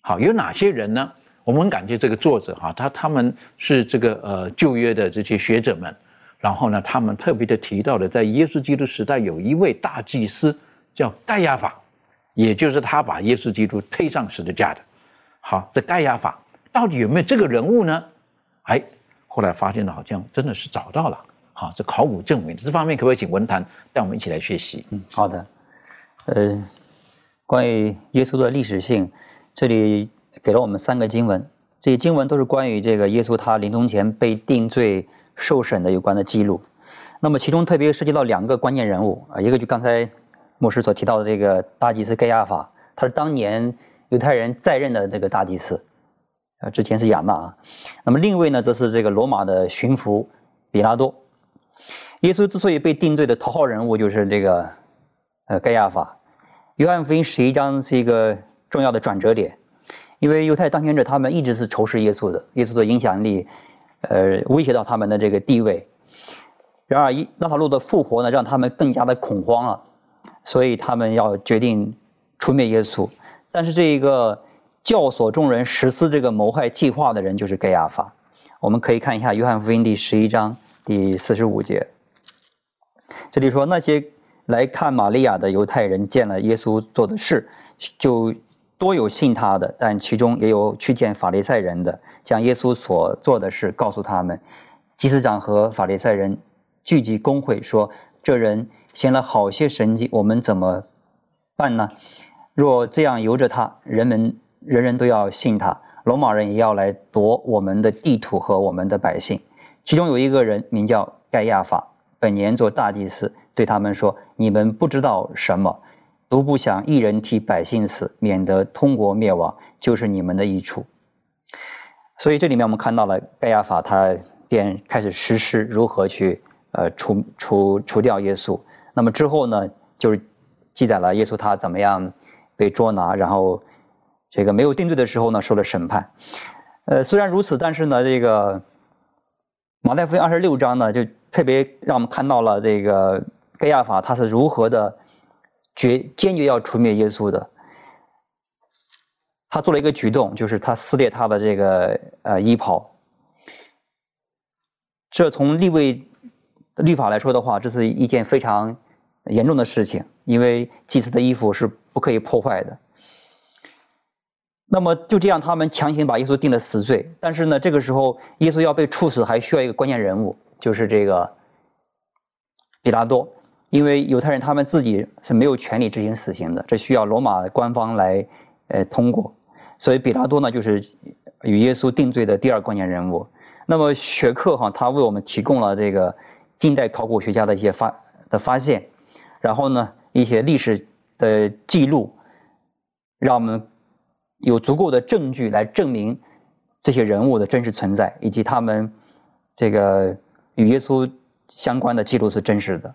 好有哪些人呢？我们感觉这个作者哈，他他们是这个呃旧约的这些学者们。然后呢，他们特别的提到的，在耶稣基督时代有一位大祭司叫盖亚法，也就是他把耶稣基督推上十字架的。好，这盖亚法到底有没有这个人物呢？哎，后来发现了，好像真的是找到了。好，这考古证明这方面，可不可以请文坛带我们一起来学习？嗯，好的。呃，关于耶稣的历史性，这里给了我们三个经文，这些经文都是关于这个耶稣他临终前被定罪。受审的有关的记录，那么其中特别涉及到两个关键人物啊，一个就刚才牧师所提到的这个大祭司盖亚法，他是当年犹太人在任的这个大祭司，啊，之前是亚纳。那么另一位呢，则是这个罗马的巡抚比拉多。耶稣之所以被定罪的头号人物就是这个呃盖亚法。约翰福音十一章是一个重要的转折点，因为犹太当权者他们一直是仇视耶稣的，耶稣的影响力。呃，威胁到他们的这个地位。然而，一拉塔路的复活呢，让他们更加的恐慌了，所以他们要决定除灭耶稣。但是，这一个教唆众人实施这个谋害计划的人，就是盖亚法。我们可以看一下《约翰福音》第十一章第四十五节，这里说：“那些来看玛利亚的犹太人见了耶稣做的事，就多有信他的，但其中也有去见法利赛人的。”将耶稣所做的事告诉他们，祭司长和法利赛人聚集公会，说：“这人行了好些神迹，我们怎么办呢？若这样由着他，人们人人都要信他，罗马人也要来夺我们的地土和我们的百姓。”其中有一个人名叫盖亚法，本年做大祭司，对他们说：“你们不知道什么，独不想一人替百姓死，免得通国灭亡，就是你们的益处。”所以这里面我们看到了盖亚法，他便开始实施如何去呃除除除掉耶稣。那么之后呢，就是记载了耶稣他怎么样被捉拿，然后这个没有定罪的时候呢，受了审判。呃，虽然如此，但是呢，这个马太福音二十六章呢，就特别让我们看到了这个盖亚法他是如何的决坚决要除灭耶稣的。他做了一个举动，就是他撕裂他的这个呃衣袍。这从立位律法来说的话，这是一件非常严重的事情，因为祭司的衣服是不可以破坏的。那么就这样，他们强行把耶稣定了死罪。但是呢，这个时候耶稣要被处死，还需要一个关键人物，就是这个比拉多。因为犹太人他们自己是没有权利执行死刑的，这需要罗马官方来呃通过。所以比拉多呢，就是与耶稣定罪的第二关键人物。那么学克哈，他为我们提供了这个近代考古学家的一些发的发现，然后呢，一些历史的记录，让我们。有足够的证据来证明这些人物的真实存在，以及他们这个与耶稣相关的记录是真实的。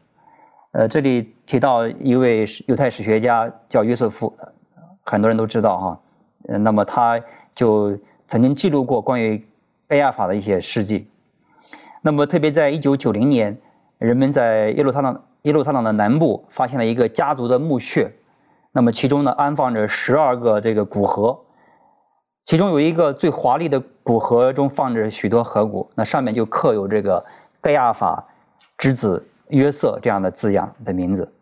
呃，这里提到一位犹太史学家叫约瑟夫，很多人都知道哈。呃，那么他就曾经记录过关于贝亚法的一些事迹。那么，特别在一九九零年，人们在耶路撒冷耶路撒冷的南部发现了一个家族的墓穴。那么其中呢，安放着十二个这个骨盒，其中有一个最华丽的骨盒中放着许多盒骨，那上面就刻有这个盖亚法之子约瑟这样的字样的名字。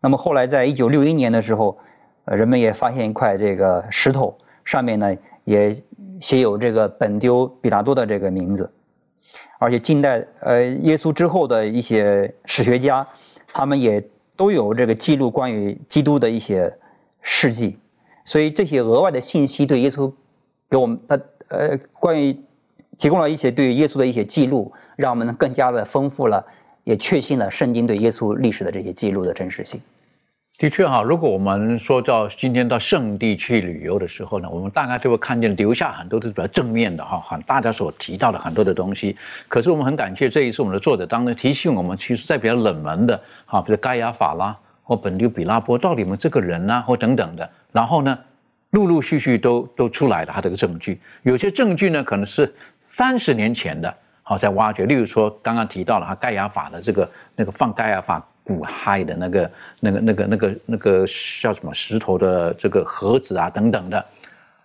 那么后来在一九六一年的时候，呃，人们也发现一块这个石头，上面呢也写有这个本丢比拉多的这个名字，而且近代呃耶稣之后的一些史学家，他们也。都有这个记录关于基督的一些事迹，所以这些额外的信息对耶稣给我们他呃关于提供了一些对耶稣的一些记录，让我们更加的丰富了，也确信了圣经对耶稣历史的这些记录的真实性。的确哈，如果我们说到今天到圣地去旅游的时候呢，我们大概就会看见留下很多是比较正面的哈，很大家所提到的很多的东西。可是我们很感谢这一次我们的作者当中提醒我们，其实在比较冷门的哈，比如盖亚法拉或本丢比拉波，到底我们这个人呢或等等的，然后呢，陆陆续续都都出来了他这个证据。有些证据呢可能是三十年前的，好在挖掘。例如说刚刚提到了哈盖亚法的这个那个放盖亚法。骨骸的那个、那个、那个、那个、那个叫什么石头的这个盒子啊，等等的。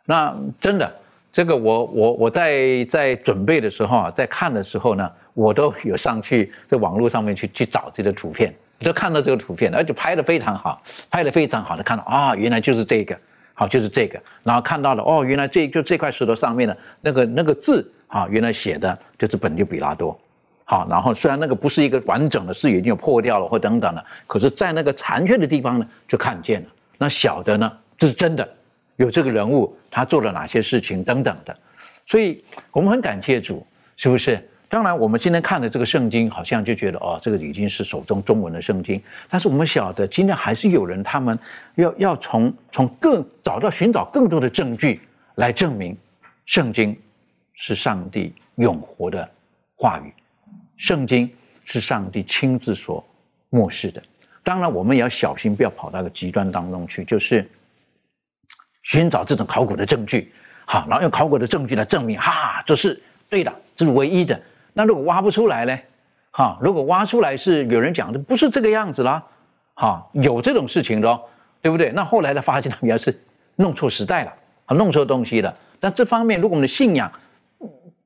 那真的，这个我我我在在准备的时候啊，在看的时候呢，我都有上去在网络上面去去找这个图片，都看到这个图片，而且拍的非常好，拍的非常好的，看到啊，原来就是这个，好就是这个，然后看到了哦，原来这就这块石头上面的那个那个字啊，原来写的就是本就比拉多。好，然后虽然那个不是一个完整的字，已经有破掉了或等等的，可是，在那个残缺的地方呢，就看见了。那小的呢，这是真的，有这个人物，他做了哪些事情等等的，所以我们很感谢主，是不是？当然，我们今天看的这个圣经，好像就觉得哦，这个已经是手中中文的圣经，但是我们晓得，今天还是有人他们要要从从更找到寻找更多的证据来证明圣经是上帝永活的话语。圣经是上帝亲自所漠视的，当然我们也要小心，不要跑到个极端当中去，就是寻找这种考古的证据，好，然后用考古的证据来证明，哈，这是对的，这是唯一的。那如果挖不出来呢？哈，如果挖出来是有人讲的不是这个样子啦，哈，有这种事情的，对不对？那后来的发现他们要是弄错时代了，啊，弄错东西了。那这方面，如果我们的信仰，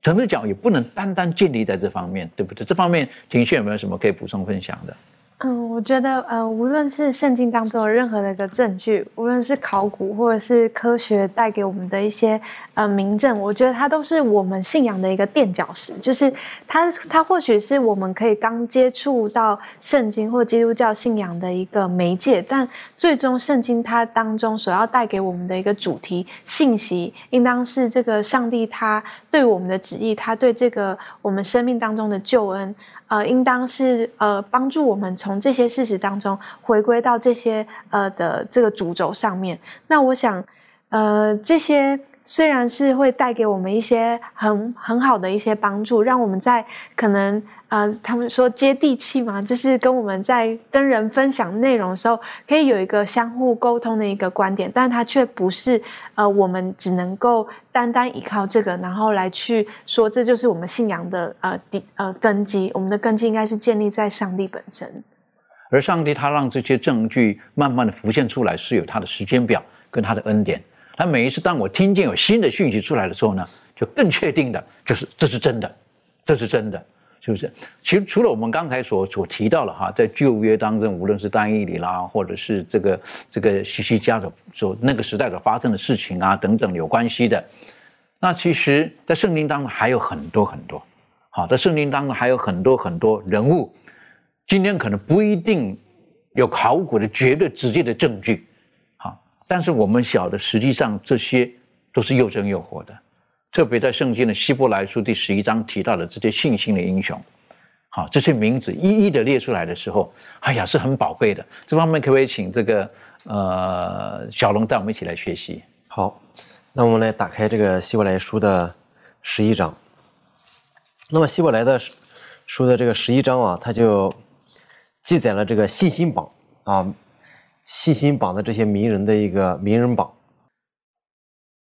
陈子讲也不能单单建立在这方面，对不对？这方面，情绪有没有什么可以补充分享的？嗯，我觉得，呃，无论是圣经当中的任何的一个证据，无论是考古或者是科学带给我们的一些呃明证，我觉得它都是我们信仰的一个垫脚石。就是它，它或许是我们可以刚接触到圣经或基督教信仰的一个媒介，但最终圣经它当中所要带给我们的一个主题信息，应当是这个上帝他对我们的旨意，他对这个我们生命当中的救恩。呃，应当是呃帮助我们从这些事实当中回归到这些呃的这个主轴上面。那我想，呃，这些虽然是会带给我们一些很很好的一些帮助，让我们在可能。啊，他们说接地气嘛，就是跟我们在跟人分享内容的时候，可以有一个相互沟通的一个观点，但它却不是呃，我们只能够单单依靠这个，然后来去说这就是我们信仰的呃底呃根基。我们的根基应该是建立在上帝本身，而上帝他让这些证据慢慢的浮现出来，是有他的时间表跟他的恩典。那每一次当我听见有新的讯息出来的时候呢，就更确定的，就是这是真的，这是真的，是不是？其实除了我们刚才所所提到了哈，在旧约当中，无论是单一里啦，或者是这个这个西西家的所那个时代所发生的事情啊等等有关系的，那其实，在圣经当中还有很多很多。好，在圣经当中还有很多很多人物，今天可能不一定有考古的绝对直接的证据。但是我们晓得，实际上这些都是又真又活的，特别在圣经的希伯来书第十一章提到的这些信心的英雄，好，这些名字一一的列出来的时候，哎呀，是很宝贵的。这方面可不可以请这个呃小龙带我们一起来学习？好，那我们来打开这个希伯来书的十一章。那么希伯来的书的这个十一章啊，它就记载了这个信心榜啊。信心榜的这些名人的一个名人榜，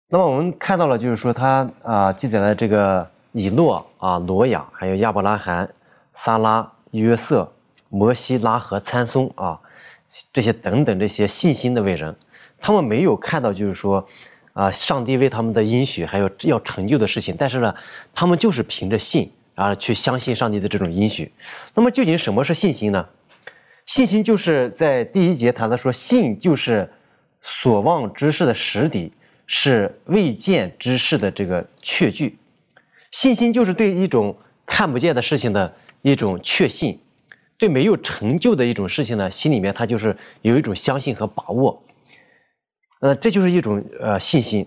那么我们看到了，就是说他啊记载了这个以诺啊、挪亚，还有亚伯拉罕、撒拉、约瑟、摩西、拉和参松啊这些等等这些信心的伟人，他们没有看到就是说啊上帝为他们的应许还有要成就的事情，但是呢，他们就是凭着信啊去相信上帝的这种应许。那么究竟什么是信心呢？信心就是在第一节谈的说，信就是所望之事的实底，是未见之事的这个确据。信心就是对一种看不见的事情的一种确信，对没有成就的一种事情呢，心里面他就是有一种相信和把握。呃，这就是一种呃信心。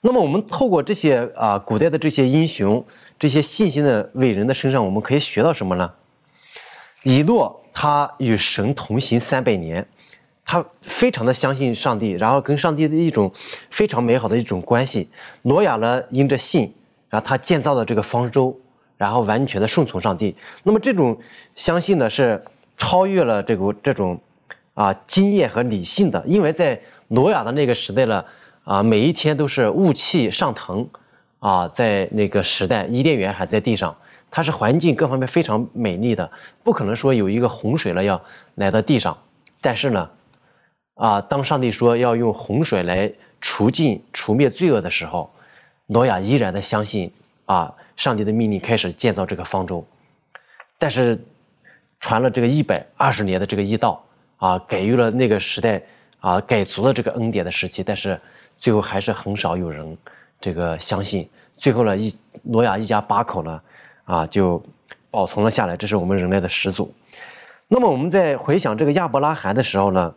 那么我们透过这些啊古代的这些英雄、这些信心的伟人的身上，我们可以学到什么呢？以诺。他与神同行三百年，他非常的相信上帝，然后跟上帝的一种非常美好的一种关系。挪亚呢，因着信，然后他建造了这个方舟，然后完全的顺从上帝。那么这种相信呢，是超越了这个这种啊经验和理性的，因为在挪亚的那个时代呢，啊每一天都是雾气上腾，啊在那个时代伊甸园还在地上。它是环境各方面非常美丽的，不可能说有一个洪水了要来到地上。但是呢，啊，当上帝说要用洪水来除尽、除灭罪恶的时候，挪亚依然的相信啊，上帝的命令开始建造这个方舟。但是传了这个一百二十年的这个一道啊，给予了那个时代啊改足了这个恩典的时期，但是最后还是很少有人这个相信。最后呢，一挪亚一家八口呢。啊，就保存了下来，这是我们人类的始祖。那么我们在回想这个亚伯拉罕的时候呢，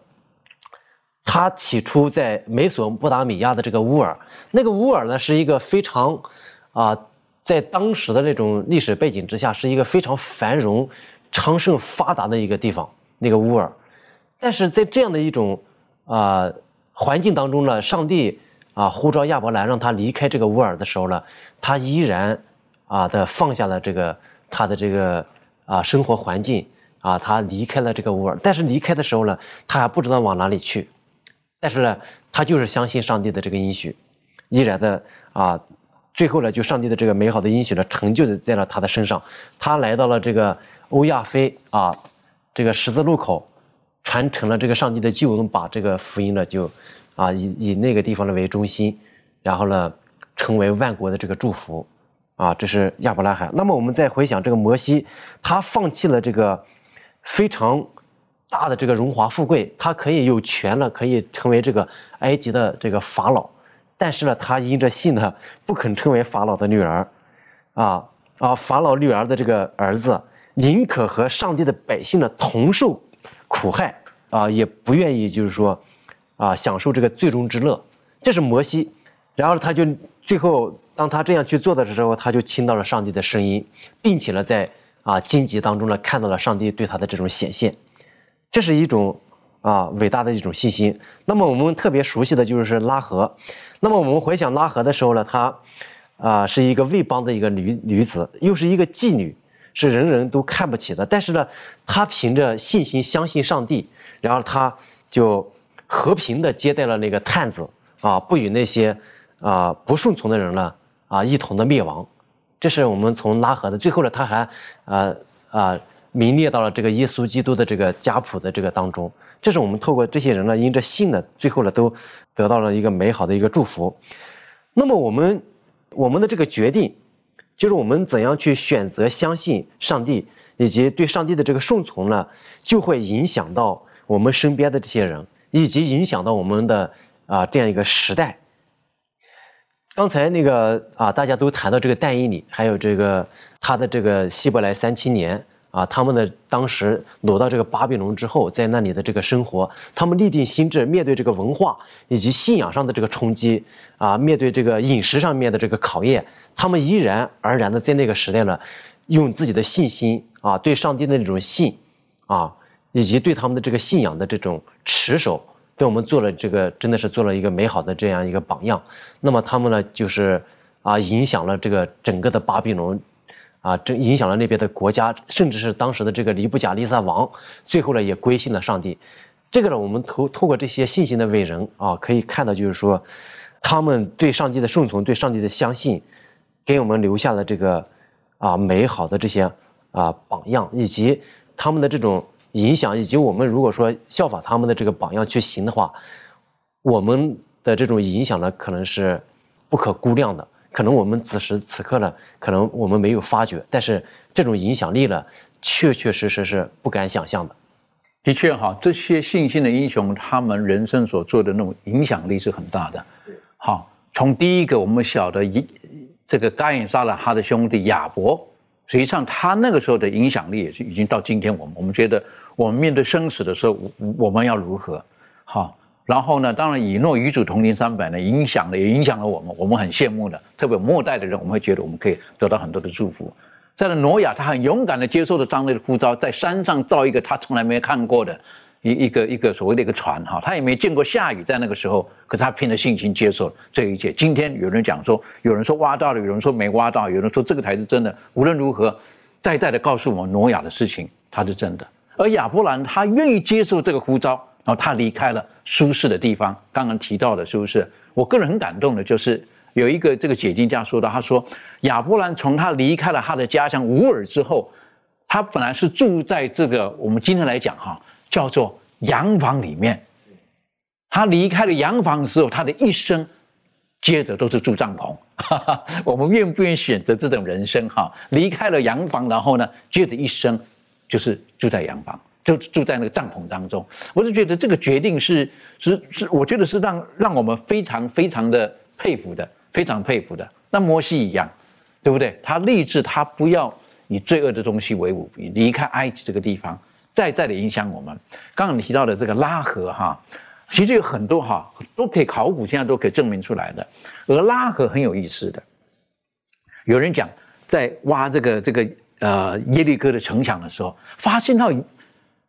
他起初在美索不达米亚的这个乌尔，那个乌尔呢是一个非常啊，在当时的那种历史背景之下，是一个非常繁荣、昌盛、发达的一个地方。那个乌尔，但是在这样的一种啊环境当中呢，上帝啊呼召亚伯兰让他离开这个乌尔的时候呢，他依然。啊的放下了这个他的这个啊生活环境啊，他离开了这个乌尔，但是离开的时候呢，他还不知道往哪里去，但是呢，他就是相信上帝的这个应许，依然的啊，最后呢，就上帝的这个美好的应许呢，成就的在了他的身上，他来到了这个欧亚非啊，这个十字路口，传承了这个上帝的救恩，把这个福音呢就啊以以那个地方呢为中心，然后呢，成为万国的这个祝福。啊，这是亚伯拉罕。那么我们再回想这个摩西，他放弃了这个非常大的这个荣华富贵，他可以有权了，可以成为这个埃及的这个法老。但是呢，他因着信呢，不肯成为法老的女儿。啊啊，法老女儿的这个儿子，宁可和上帝的百姓呢同受苦害啊，也不愿意就是说啊享受这个最终之乐。这是摩西，然后他就最后。当他这样去做的时候，他就听到了上帝的声音，并且呢，在啊荆棘当中呢，看到了上帝对他的这种显现，这是一种啊伟大的一种信心。那么我们特别熟悉的就是拉合。那么我们回想拉合的时候呢，他啊是一个魏邦的一个女女子，又是一个妓女，是人人都看不起的。但是呢，他凭着信心相信上帝，然后他就和平的接待了那个探子啊，不与那些啊不顺从的人呢。啊，一同的灭亡，这是我们从拉合的最后呢，他还，呃啊名列到了这个耶稣基督的这个家谱的这个当中。这是我们透过这些人呢，因着信呢，最后呢都得到了一个美好的一个祝福。那么我们我们的这个决定，就是我们怎样去选择相信上帝，以及对上帝的这个顺从呢，就会影响到我们身边的这些人，以及影响到我们的啊这样一个时代。刚才那个啊，大家都谈到这个但以理，还有这个他的这个希伯来三七年。啊，他们的当时挪到这个巴比伦之后，在那里的这个生活，他们立定心智，面对这个文化以及信仰上的这个冲击，啊，面对这个饮食上面的这个考验，他们依然而然的在那个时代呢，用自己的信心啊，对上帝的那种信，啊，以及对他们的这个信仰的这种持守，给我们做了这个真的是做了一个美好的这样一个榜样。那么他们呢，就是啊，影响了这个整个的巴比伦。啊，这影响了那边的国家，甚至是当时的这个尼布甲利撒王，最后呢也归信了上帝。这个呢，我们透透过这些信心的伟人啊，可以看到，就是说，他们对上帝的顺从，对上帝的相信，给我们留下了这个啊美好的这些啊榜样，以及他们的这种影响，以及我们如果说效仿他们的这个榜样去行的话，我们的这种影响呢，可能是不可估量的。可能我们此时此刻呢，可能我们没有发觉，但是这种影响力呢，确确实实是不敢想象的。的确哈，这些信心的英雄，他们人生所做的那种影响力是很大的。好，从第一个我们晓得一这个该隐杀了他的兄弟亚伯，实际上他那个时候的影响力也是已经到今天我们我们觉得我们面对生死的时候，我们要如何？好。然后呢，当然以诺与主同龄三百呢，影响了也影响了我们，我们很羡慕的，特别末代的人，我们会觉得我们可以得到很多的祝福。在了挪亚，他很勇敢的接受了张力的呼召，在山上造一个他从来没看过的一一个一个所谓的一个船哈，他也没见过下雨，在那个时候，可是他凭着信心接受这一切。今天有人讲说，有人说挖到了，有人说没挖到，有人说这个才是真的。无论如何，再再的告诉我们挪亚的事情，他是真的。而亚伯兰他愿意接受这个呼召。然后他离开了舒适的地方，刚刚提到的，是不是？我个人很感动的，就是有一个这个解经家说的，他说亚伯兰从他离开了他的家乡乌尔之后，他本来是住在这个我们今天来讲哈，叫做洋房里面。他离开了洋房之后，他的一生接着都是住帐篷。我们愿不愿意选择这种人生哈？离开了洋房，然后呢，接着一生就是住在洋房。就住在那个帐篷当中，我就觉得这个决定是是是，我觉得是让让我们非常非常的佩服的，非常佩服的。那摩西一样，对不对？他立志他不要以罪恶的东西为伍，离开埃及这个地方，再再的影响我们。刚刚你提到的这个拉合哈，其实有很多哈都可以考古，现在都可以证明出来的。而拉合很有意思的，有人讲在挖这个这个呃耶利哥的城墙的时候，发现到。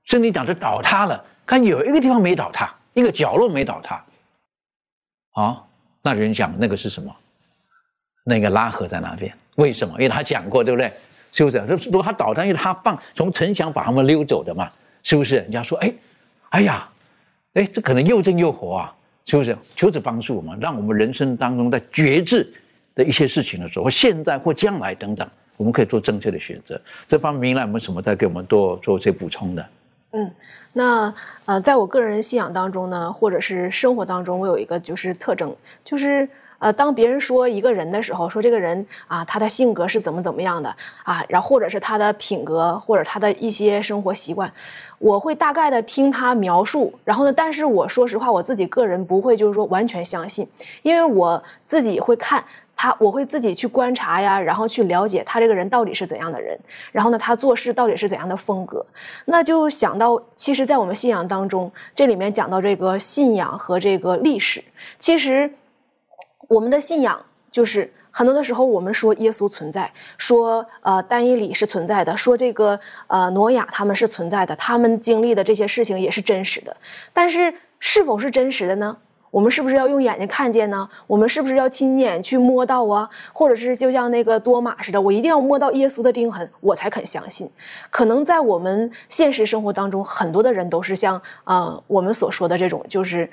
圣经讲是倒塌了，看有一个地方没倒塌，一个角落没倒塌。啊，那人讲那个是什么？那个拉合在那边，为什么？因为他讲过，对不对？是不是？如果他倒塌，因为他放从城墙把他们溜走的嘛，是不是？人家说，哎，哎呀，哎，这可能又正又活啊，是不是？求子帮助我们，让我们人生当中在觉知的一些事情的时候，或现在或将来等等，我们可以做正确的选择。这方面，来我们什么再给我们多做些补充的？嗯，那呃，在我个人信仰当中呢，或者是生活当中，我有一个就是特征，就是呃，当别人说一个人的时候，说这个人啊，他的性格是怎么怎么样的啊，然后或者是他的品格，或者他的一些生活习惯，我会大概的听他描述，然后呢，但是我说实话，我自己个人不会就是说完全相信，因为我自己会看。他我会自己去观察呀，然后去了解他这个人到底是怎样的人，然后呢，他做事到底是怎样的风格，那就想到，其实，在我们信仰当中，这里面讲到这个信仰和这个历史，其实我们的信仰就是很多的时候，我们说耶稣存在，说呃单一里是存在的，说这个呃挪亚他们是存在的，他们经历的这些事情也是真实的，但是是否是真实的呢？我们是不是要用眼睛看见呢？我们是不是要亲眼去摸到啊？或者是就像那个多马似的，我一定要摸到耶稣的钉痕，我才肯相信。可能在我们现实生活当中，很多的人都是像呃我们所说的这种，就是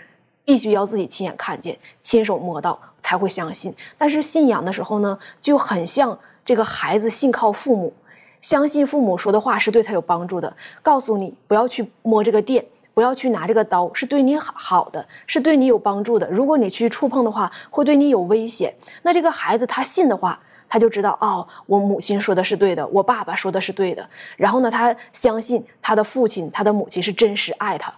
必须要自己亲眼看见、亲手摸到才会相信。但是信仰的时候呢，就很像这个孩子信靠父母，相信父母说的话是对他有帮助的，告诉你不要去摸这个电，不要去拿这个刀，是对你好的，是对你有帮助的。如果你去触碰的话，会对你有危险。那这个孩子他信的话，他就知道哦，我母亲说的是对的，我爸爸说的是对的。然后呢，他相信他的父亲、他的母亲是真实爱他。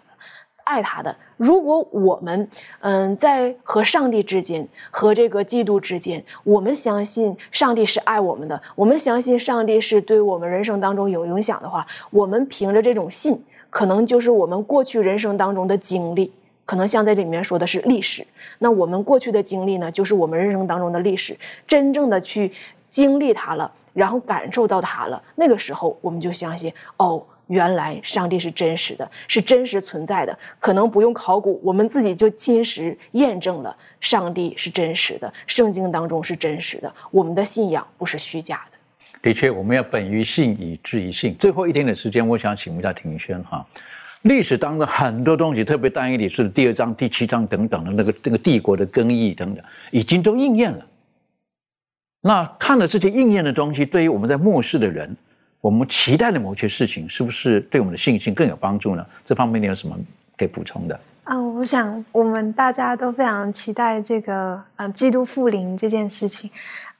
爱他的。如果我们，嗯，在和上帝之间，和这个基督之间，我们相信上帝是爱我们的，我们相信上帝是对我们人生当中有影响的话，我们凭着这种信，可能就是我们过去人生当中的经历，可能像在里面说的是历史。那我们过去的经历呢，就是我们人生当中的历史，真正的去经历它了，然后感受到它了，那个时候我们就相信哦。原来上帝是真实的，是真实存在的，可能不用考古，我们自己就亲实验证了上帝是真实的，圣经当中是真实的，我们的信仰不是虚假的。的确，我们要本于信，以至于信。最后一点点时间，我想请问一下庭轩哈，历史当中很多东西，特别单一理是第二章、第七章等等的那个那个帝国的更易等等，已经都应验了。那看了这些应验的东西，对于我们在末世的人。我们期待的某些事情，是不是对我们的信心更有帮助呢？这方面你有什么可以补充的？嗯，我想我们大家都非常期待这个嗯基督复临这件事情。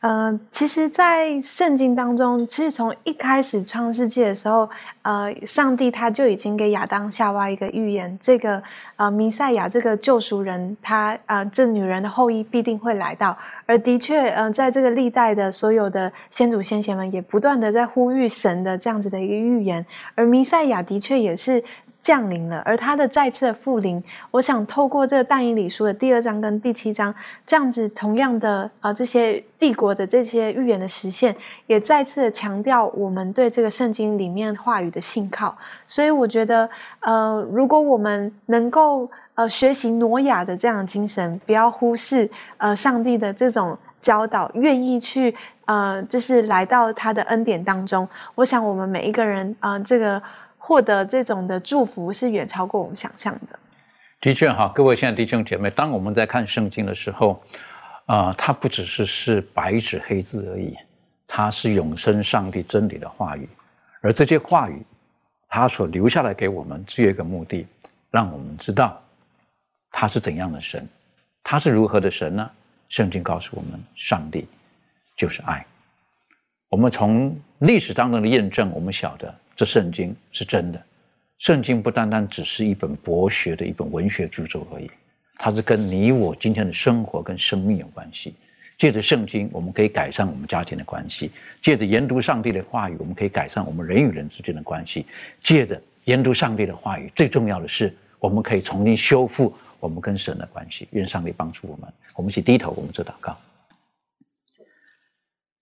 呃，其实，在圣经当中，其实从一开始创世纪的时候，呃，上帝他就已经给亚当夏娃一个预言，这个呃弥赛亚这个救赎人，他呃这女人的后裔必定会来到。而的确，呃，在这个历代的所有的先祖先贤们，也不断的在呼吁神的这样子的一个预言，而弥赛亚的确也是。降临了，而他的再次的复临，我想透过这个但以理书的第二章跟第七章，这样子同样的啊，这些帝国的这些预言的实现，也再次的强调我们对这个圣经里面话语的信靠。所以我觉得，呃，如果我们能够呃学习挪亚的这样的精神，不要忽视呃上帝的这种教导，愿意去呃就是来到他的恩典当中，我想我们每一个人啊，这个。获得这种的祝福是远超过我们想象的。的确哈，各位现在弟兄姐妹，当我们在看圣经的时候，啊，它不只是是白纸黑字而已，它是永生上帝真理的话语，而这些话语，它所留下来给我们只有一个目的，让我们知道他是怎样的神，他是如何的神呢？圣经告诉我们，上帝就是爱。我们从历史当中的验证，我们晓得。这圣经是真的，圣经不单单只是一本博学的一本文学著作而已，它是跟你我今天的生活跟生命有关系。借着圣经，我们可以改善我们家庭的关系；借着研读上帝的话语，我们可以改善我们人与人之间的关系；借着研读上帝的话语，最重要的是，我们可以重新修复我们跟神的关系。愿上帝帮助我们，我们一起低头，我们做祷告。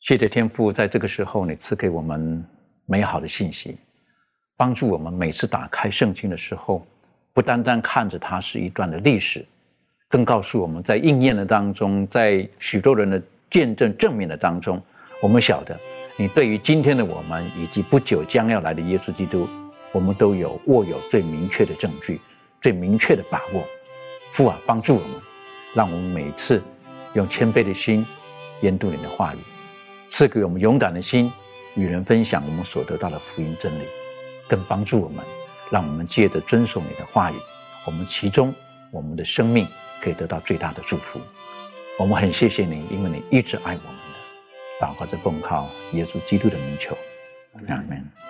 谢谢天父，在这个时候，你赐给我们美好的信息。帮助我们每次打开圣经的时候，不单单看着它是一段的历史，更告诉我们在应验的当中，在许多人的见证证明的当中，我们晓得你对于今天的我们以及不久将要来的耶稣基督，我们都有握有最明确的证据、最明确的把握。父啊，帮助我们，让我们每次用谦卑的心研读你的话语，赐给我们勇敢的心，与人分享我们所得到的福音真理。更帮助我们，让我们借着遵守你的话语，我们其中我们的生命可以得到最大的祝福。我们很谢谢你，因为你一直爱我们的。祷告着奉靠耶稣基督的名求，阿门。